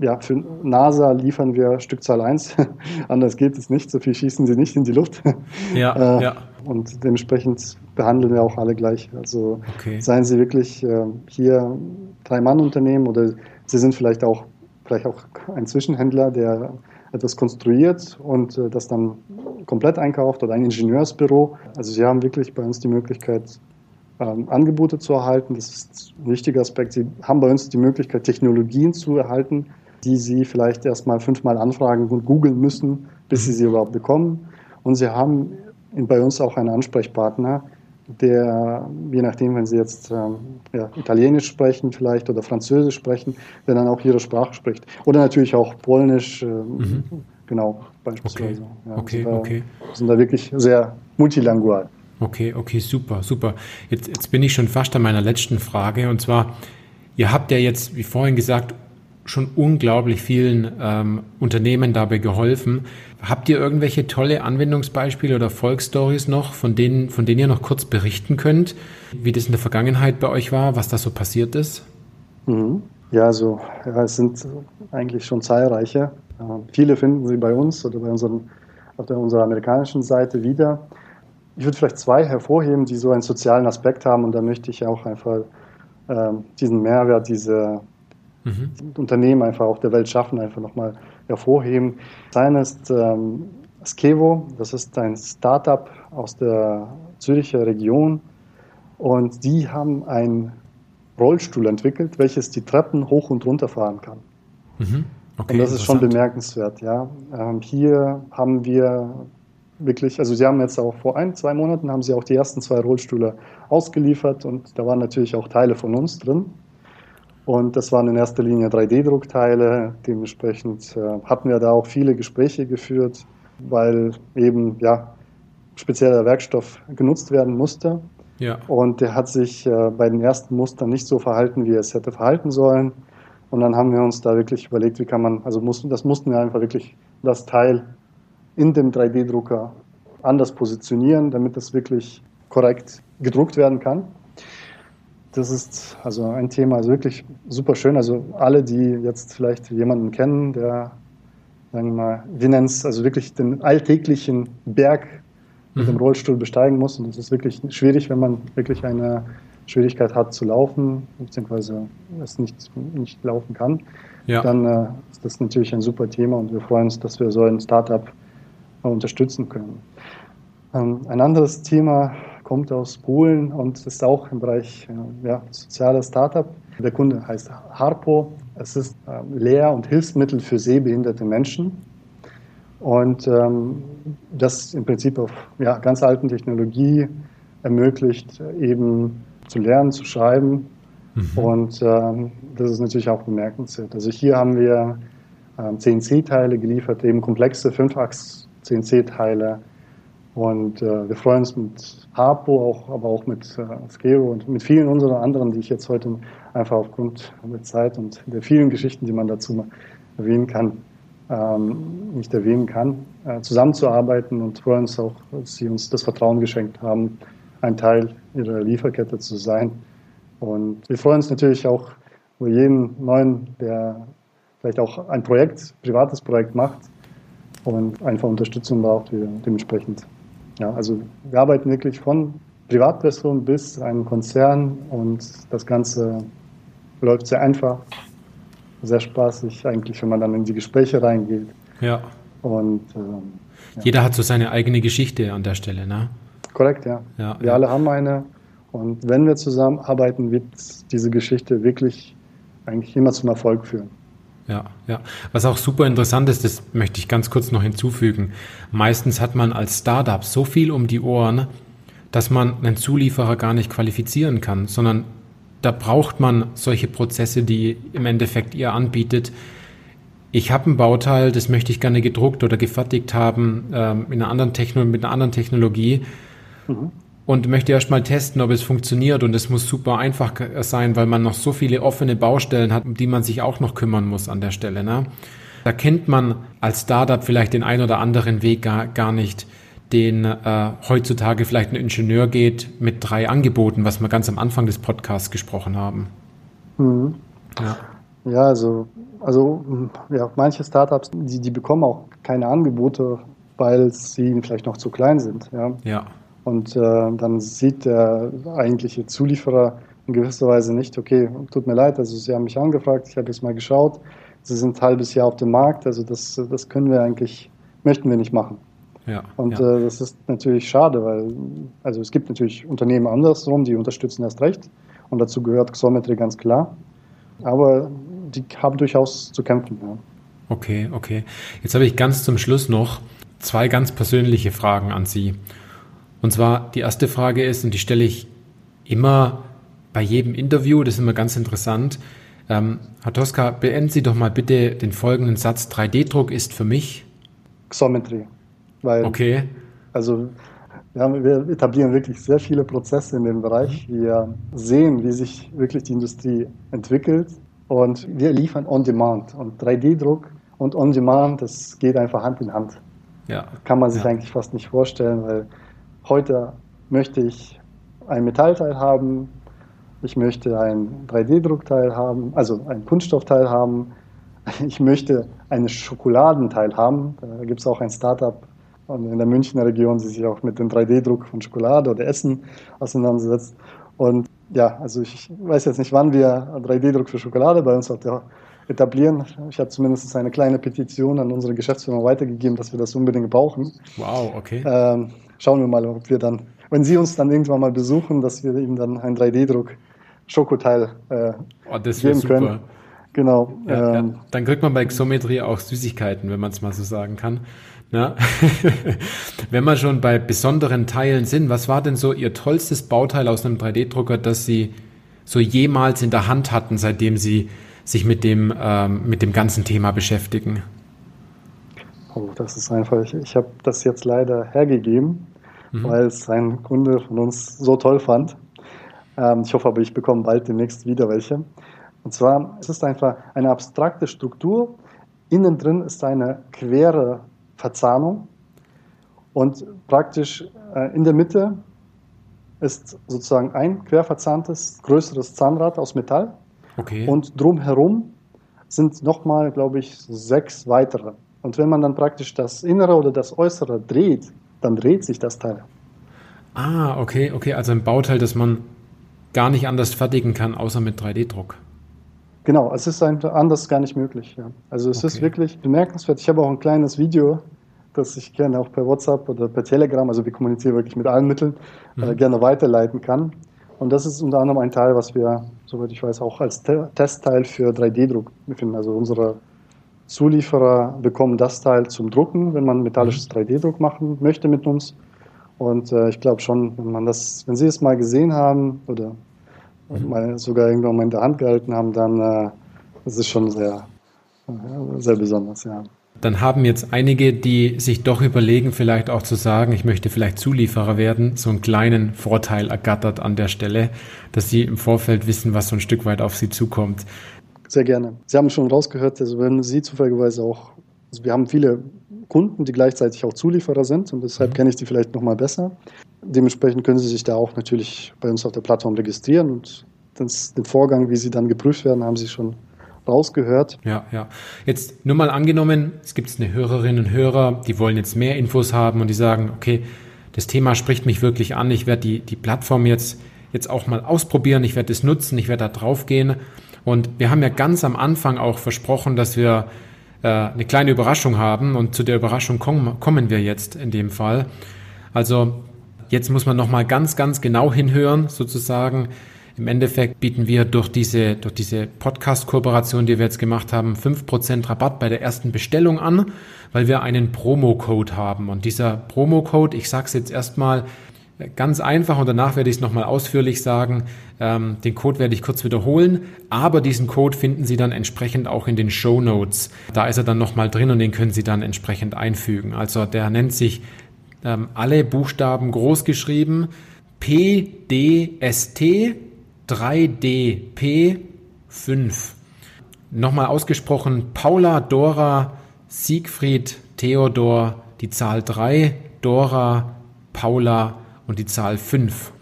ja, für NASA liefern wir Stückzahl 1. Anders geht es nicht. So viel schießen sie nicht in die Luft. Ja, äh, ja. Und dementsprechend behandeln wir auch alle gleich. Also okay. seien sie wirklich äh, hier Drei-Mann-Unternehmen oder sie sind vielleicht auch, vielleicht auch ein Zwischenhändler, der etwas konstruiert und äh, das dann komplett einkauft oder ein Ingenieursbüro. Also Sie haben wirklich bei uns die Möglichkeit, ähm, Angebote zu erhalten. Das ist ein wichtiger Aspekt. Sie haben bei uns die Möglichkeit, Technologien zu erhalten, die Sie vielleicht erstmal fünfmal anfragen und googeln müssen, bis Sie sie überhaupt bekommen. Und Sie haben bei uns auch einen Ansprechpartner, der, je nachdem, wenn Sie jetzt ähm, ja, Italienisch sprechen vielleicht oder Französisch sprechen, der dann auch Ihre Sprache spricht. Oder natürlich auch Polnisch, äh, mhm. genau, beispielsweise. Okay, ja, okay, sind, okay. Da, sind da wirklich sehr multilingual. Okay, okay, super, super. Jetzt, jetzt bin ich schon fast an meiner letzten Frage und zwar, ihr habt ja jetzt, wie vorhin gesagt, schon unglaublich vielen ähm, Unternehmen dabei geholfen. Habt ihr irgendwelche tolle Anwendungsbeispiele oder Volksstories noch, von denen, von denen ihr noch kurz berichten könnt, wie das in der Vergangenheit bei euch war, was da so passiert ist? Mhm. Ja, also ja, es sind eigentlich schon zahlreiche. Äh, viele finden Sie bei uns oder bei unseren, auf der, unserer amerikanischen Seite wieder. Ich würde vielleicht zwei hervorheben, die so einen sozialen Aspekt haben und da möchte ich auch einfach äh, diesen Mehrwert, diese mhm. Unternehmen einfach auf der Welt schaffen, einfach nochmal hervorheben. Sein ist ähm, Skevo, das ist ein Startup aus der Züricher Region und die haben einen Rollstuhl entwickelt, welches die Treppen hoch und runter fahren kann. Mhm. Okay, und das ist schon bemerkenswert, ja. Ähm, hier haben wir wirklich, also sie haben jetzt auch vor ein, zwei Monaten haben sie auch die ersten zwei Rollstühle ausgeliefert und da waren natürlich auch Teile von uns drin. Und das waren in erster Linie 3D-Druckteile. Dementsprechend äh, hatten wir da auch viele Gespräche geführt, weil eben ja spezieller Werkstoff genutzt werden musste. Ja. Und der hat sich äh, bei den ersten Mustern nicht so verhalten, wie er es hätte verhalten sollen. Und dann haben wir uns da wirklich überlegt, wie kann man, also mussten, das mussten wir einfach wirklich das Teil in dem 3D-Drucker anders positionieren, damit das wirklich korrekt gedruckt werden kann das ist also ein Thema, also wirklich super schön. Also alle, die jetzt vielleicht jemanden kennen, der, sagen wir mal, wir nennen es also wirklich den alltäglichen Berg mit dem mhm. Rollstuhl besteigen muss. Und das ist wirklich schwierig, wenn man wirklich eine Schwierigkeit hat zu laufen, beziehungsweise es nicht, nicht laufen kann. Ja. Dann äh, ist das natürlich ein super Thema und wir freuen uns, dass wir so ein Startup äh, unterstützen können. Ähm, ein anderes Thema, kommt aus Polen und ist auch im Bereich äh, ja, soziales Startup. Der Kunde heißt Harpo. Es ist äh, Lehr- und Hilfsmittel für sehbehinderte Menschen. Und ähm, das im Prinzip auf ja, ganz alten Technologie ermöglicht, eben zu lernen, zu schreiben. Mhm. Und ähm, das ist natürlich auch bemerkenswert. Also hier haben wir ähm, CNC-Teile geliefert, eben komplexe 5-Achs-CNC-Teile, und äh, wir freuen uns mit Harpo, auch, aber auch mit äh, Skero und mit vielen unserer anderen, die ich jetzt heute einfach aufgrund der Zeit und der vielen Geschichten, die man dazu erwähnen kann, ähm, nicht erwähnen kann, äh, zusammenzuarbeiten und freuen uns auch, dass Sie uns das Vertrauen geschenkt haben, ein Teil Ihrer Lieferkette zu sein. Und wir freuen uns natürlich auch über jeden neuen, der vielleicht auch ein Projekt, privates Projekt macht und einfach Unterstützung braucht, wir dementsprechend ja, also wir arbeiten wirklich von Privatperson bis einem Konzern und das Ganze läuft sehr einfach, sehr spaßig eigentlich, wenn man dann in die Gespräche reingeht. Ja. Und ähm, ja. jeder hat so seine eigene Geschichte an der Stelle, ne? Korrekt, ja. ja wir ja. alle haben eine und wenn wir zusammenarbeiten, wird diese Geschichte wirklich eigentlich immer zum Erfolg führen. Ja, ja. Was auch super interessant ist, das möchte ich ganz kurz noch hinzufügen. Meistens hat man als Startup so viel um die Ohren, dass man einen Zulieferer gar nicht qualifizieren kann, sondern da braucht man solche Prozesse, die im Endeffekt ihr anbietet. Ich habe ein Bauteil, das möchte ich gerne gedruckt oder gefertigt haben ähm, in einer anderen mit einer anderen Technologie. Mhm und möchte erst mal testen, ob es funktioniert. Und es muss super einfach sein, weil man noch so viele offene Baustellen hat, um die man sich auch noch kümmern muss an der Stelle. Ne? Da kennt man als Startup vielleicht den einen oder anderen Weg gar, gar nicht, den äh, heutzutage vielleicht ein Ingenieur geht mit drei Angeboten, was wir ganz am Anfang des Podcasts gesprochen haben. Mhm. Ja. ja, also, also ja, manche Startups, die, die bekommen auch keine Angebote, weil sie vielleicht noch zu klein sind. Ja. ja. Und äh, dann sieht der eigentliche Zulieferer in gewisser Weise nicht, okay, tut mir leid, also Sie haben mich angefragt, ich habe jetzt mal geschaut, Sie sind ein halbes Jahr auf dem Markt, also das, das können wir eigentlich, möchten wir nicht machen. Ja, und ja. Äh, das ist natürlich schade, weil also es gibt natürlich Unternehmen andersrum, die unterstützen erst recht und dazu gehört Xometry ganz klar. Aber die haben durchaus zu kämpfen. Ja. Okay, okay. Jetzt habe ich ganz zum Schluss noch zwei ganz persönliche Fragen an Sie. Und zwar die erste Frage ist, und die stelle ich immer bei jedem Interview, das ist immer ganz interessant. Ähm, Herr Tosca, beenden Sie doch mal bitte den folgenden Satz. 3D-Druck ist für mich Xometry. Weil, okay. Also wir, haben, wir, etablieren wirklich sehr viele Prozesse in dem Bereich. Mhm. Wir sehen, wie sich wirklich die Industrie entwickelt und wir liefern On-Demand. Und 3D-Druck und On-Demand, das geht einfach Hand in Hand. Ja. Kann man sich ja. eigentlich fast nicht vorstellen, weil heute möchte ich ein Metallteil haben, ich möchte ein 3D-Druckteil haben, also ein Kunststoffteil haben, ich möchte einen Schokoladenteil haben. Da gibt es auch ein Startup in der Münchner Region, die sich auch mit dem 3D-Druck von Schokolade oder Essen auseinandersetzt. Und ja, also ich weiß jetzt nicht, wann wir 3D-Druck für Schokolade bei uns etablieren. Ich habe zumindest eine kleine Petition an unsere Geschäftsführung weitergegeben, dass wir das unbedingt brauchen. Wow, okay. Ähm, schauen wir mal, ob wir dann, wenn Sie uns dann irgendwann mal besuchen, dass wir Ihnen dann einen 3D-Druck Schokoteil äh, oh, das geben super. können. Genau. Ja, ähm, ja. Dann kriegt man bei Xometrie auch Süßigkeiten, wenn man es mal so sagen kann. Ja. wenn wir schon bei besonderen Teilen sind, was war denn so Ihr tollstes Bauteil aus einem 3D-Drucker, das Sie so jemals in der Hand hatten, seitdem Sie sich mit dem, ähm, mit dem ganzen Thema beschäftigen? Oh, das ist einfach, ich, ich habe das jetzt leider hergegeben, mhm. weil es ein Kunde von uns so toll fand. Ähm, ich hoffe aber, ich bekomme bald demnächst wieder welche. Und zwar, es ist einfach eine abstrakte Struktur. Innen drin ist eine quere Verzahnung und praktisch äh, in der Mitte ist sozusagen ein quer verzahntes, größeres Zahnrad aus Metall. Okay. Und drumherum sind nochmal, glaube ich, sechs weitere. Und wenn man dann praktisch das Innere oder das Äußere dreht, dann dreht sich das Teil. Ah, okay, okay. Also ein Bauteil, das man gar nicht anders fertigen kann, außer mit 3D-Druck. Genau, es ist anders gar nicht möglich. Ja. Also es okay. ist wirklich bemerkenswert. Ich habe auch ein kleines Video, das ich gerne auch per WhatsApp oder per Telegram, also wir kommunizieren wirklich mit allen Mitteln, äh, mhm. äh, gerne weiterleiten kann. Und das ist unter anderem ein Teil, was wir, soweit ich weiß, auch als Te Testteil für 3D-Druck befinden. Also unsere Zulieferer bekommen das Teil zum Drucken, wenn man metallisches 3D-Druck mhm. machen möchte mit uns. Und äh, ich glaube schon, wenn man das, wenn Sie es mal gesehen haben oder mhm. mal sogar irgendwann mal in der Hand gehalten haben, dann äh, das ist schon sehr, äh, sehr besonders, ja. Dann haben jetzt einige, die sich doch überlegen, vielleicht auch zu sagen, ich möchte vielleicht Zulieferer werden, so einen kleinen Vorteil ergattert an der Stelle, dass sie im Vorfeld wissen, was so ein Stück weit auf sie zukommt. Sehr gerne. Sie haben schon rausgehört, also wenn Sie zufälligerweise auch, also wir haben viele Kunden, die gleichzeitig auch Zulieferer sind und deshalb mhm. kenne ich die vielleicht nochmal besser. Dementsprechend können Sie sich da auch natürlich bei uns auf der Plattform registrieren und das, den Vorgang, wie sie dann geprüft werden, haben Sie schon rausgehört. Ja, ja. Jetzt nur mal angenommen, es gibt eine Hörerin und Hörer, die wollen jetzt mehr Infos haben und die sagen, okay, das Thema spricht mich wirklich an, ich werde die, die Plattform jetzt, jetzt auch mal ausprobieren, ich werde es nutzen, ich werde da drauf gehen. Und wir haben ja ganz am Anfang auch versprochen, dass wir äh, eine kleine Überraschung haben und zu der Überraschung kommen, kommen wir jetzt in dem Fall. Also jetzt muss man nochmal ganz, ganz genau hinhören, sozusagen. Im Endeffekt bieten wir durch diese, durch diese Podcast-Kooperation, die wir jetzt gemacht haben, fünf Prozent Rabatt bei der ersten Bestellung an, weil wir einen Promo-Code haben. Und dieser Promo-Code, ich sage es jetzt erstmal, Ganz einfach und danach werde ich es nochmal ausführlich sagen. Ähm, den Code werde ich kurz wiederholen, aber diesen Code finden Sie dann entsprechend auch in den Show Notes. Da ist er dann nochmal drin und den können Sie dann entsprechend einfügen. Also der nennt sich ähm, alle Buchstaben groß geschrieben PDST 3DP 5. Nochmal ausgesprochen Paula, Dora, Siegfried, Theodor, die Zahl 3, Dora, Paula, und die Zahl 5.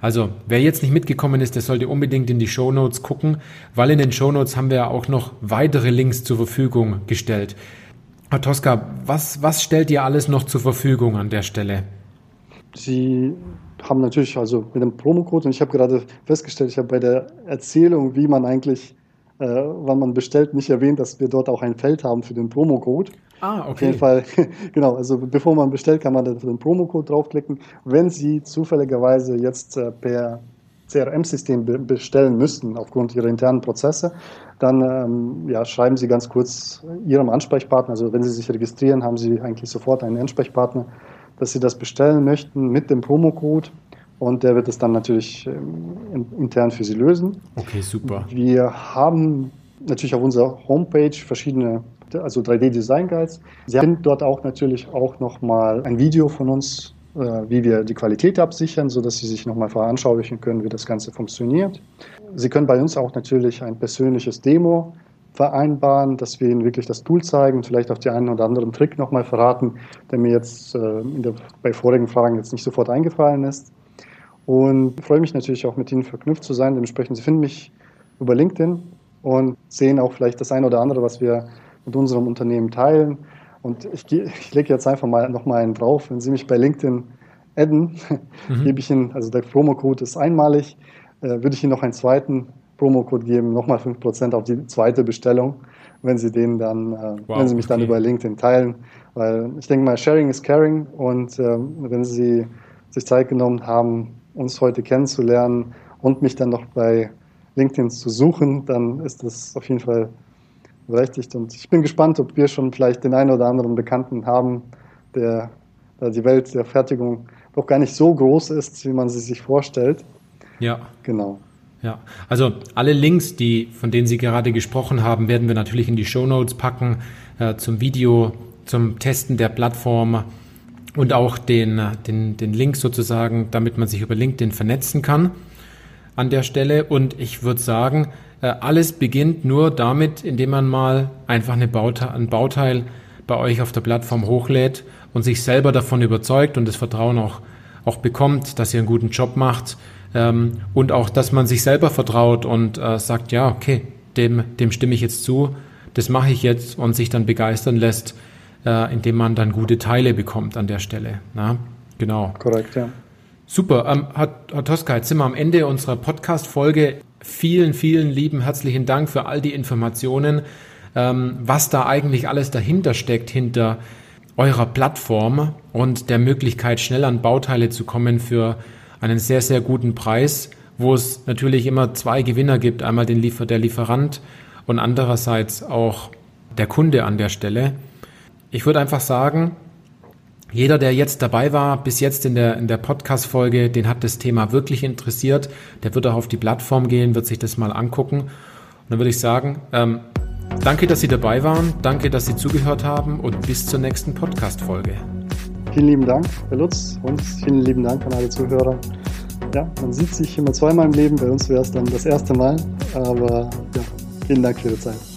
Also, wer jetzt nicht mitgekommen ist, der sollte unbedingt in die Show Notes gucken, weil in den Show Notes haben wir ja auch noch weitere Links zur Verfügung gestellt. Herr Tosca, was, was stellt ihr alles noch zur Verfügung an der Stelle? Sie haben natürlich also mit dem Promocode und ich habe gerade festgestellt, ich habe bei der Erzählung, wie man eigentlich, äh, wann man bestellt, nicht erwähnt, dass wir dort auch ein Feld haben für den Promocode. Ah, okay. Auf jeden Fall, genau, also bevor man bestellt, kann man den Promocode draufklicken. Wenn Sie zufälligerweise jetzt äh, per CRM-System be bestellen müssten aufgrund ihrer internen Prozesse, dann ähm, ja, schreiben Sie ganz kurz Ihrem Ansprechpartner, also wenn Sie sich registrieren, haben Sie eigentlich sofort einen Ansprechpartner, dass Sie das bestellen möchten mit dem Promocode und der wird es dann natürlich ähm, intern für Sie lösen. Okay, super. Wir haben natürlich auf unserer Homepage verschiedene, also 3D-Design-Guides. Sie finden dort auch natürlich auch nochmal ein Video von uns, äh, wie wir die Qualität absichern, sodass Sie sich nochmal veranschaulichen können, wie das Ganze funktioniert. Sie können bei uns auch natürlich ein persönliches Demo vereinbaren, dass wir Ihnen wirklich das Tool zeigen und vielleicht auch die einen oder anderen Trick nochmal verraten, der mir jetzt äh, der, bei vorigen Fragen jetzt nicht sofort eingefallen ist. Und freue mich natürlich auch mit Ihnen verknüpft zu sein. Dementsprechend, Sie finden mich über LinkedIn und sehen auch vielleicht das eine oder andere, was wir mit unserem Unternehmen teilen. Und ich, ich lege jetzt einfach mal noch mal einen drauf. Wenn Sie mich bei LinkedIn adden, mhm. gebe ich Ihnen, also der Promocode ist einmalig, äh, würde ich Ihnen noch einen zweiten Promocode geben, nochmal 5% auf die zweite Bestellung, wenn Sie den dann, äh, wow, wenn Sie mich okay. dann über LinkedIn teilen. Weil ich denke mal, Sharing is Caring und äh, wenn Sie sich Zeit genommen haben, uns heute kennenzulernen und mich dann noch bei LinkedIn zu suchen, dann ist das auf jeden Fall berechtigt. Und ich bin gespannt, ob wir schon vielleicht den einen oder anderen Bekannten haben, der da die Welt der Fertigung doch gar nicht so groß ist, wie man sie sich vorstellt. Ja. Genau. Ja, also alle Links, die, von denen Sie gerade gesprochen haben, werden wir natürlich in die Show Notes packen, äh, zum Video, zum Testen der Plattform und auch den, den, den Link sozusagen, damit man sich über LinkedIn vernetzen kann an der Stelle. Und ich würde sagen, alles beginnt nur damit, indem man mal einfach eine Bauteil, ein Bauteil bei euch auf der Plattform hochlädt und sich selber davon überzeugt und das Vertrauen auch, auch bekommt, dass ihr einen guten Job macht ähm, und auch, dass man sich selber vertraut und äh, sagt, ja, okay, dem, dem stimme ich jetzt zu, das mache ich jetzt und sich dann begeistern lässt, äh, indem man dann gute Teile bekommt an der Stelle. Na? Genau. Korrekt, ja. Super. Ähm, Herr, Herr Tosca, jetzt sind wir am Ende unserer Podcast-Folge. Vielen, vielen lieben herzlichen Dank für all die Informationen, ähm, was da eigentlich alles dahinter steckt, hinter eurer Plattform und der Möglichkeit, schnell an Bauteile zu kommen für einen sehr, sehr guten Preis, wo es natürlich immer zwei Gewinner gibt. Einmal den Liefer der Lieferant und andererseits auch der Kunde an der Stelle. Ich würde einfach sagen, jeder, der jetzt dabei war, bis jetzt in der, in der Podcast-Folge, den hat das Thema wirklich interessiert. Der wird auch auf die Plattform gehen, wird sich das mal angucken. Und dann würde ich sagen, ähm, danke, dass Sie dabei waren, danke, dass Sie zugehört haben und bis zur nächsten Podcast-Folge. Vielen lieben Dank, Herr Lutz, und vielen lieben Dank an alle Zuhörer. Ja, man sieht sich immer zweimal im Leben, bei uns wäre es dann das erste Mal, aber ja, vielen Dank für Ihre Zeit.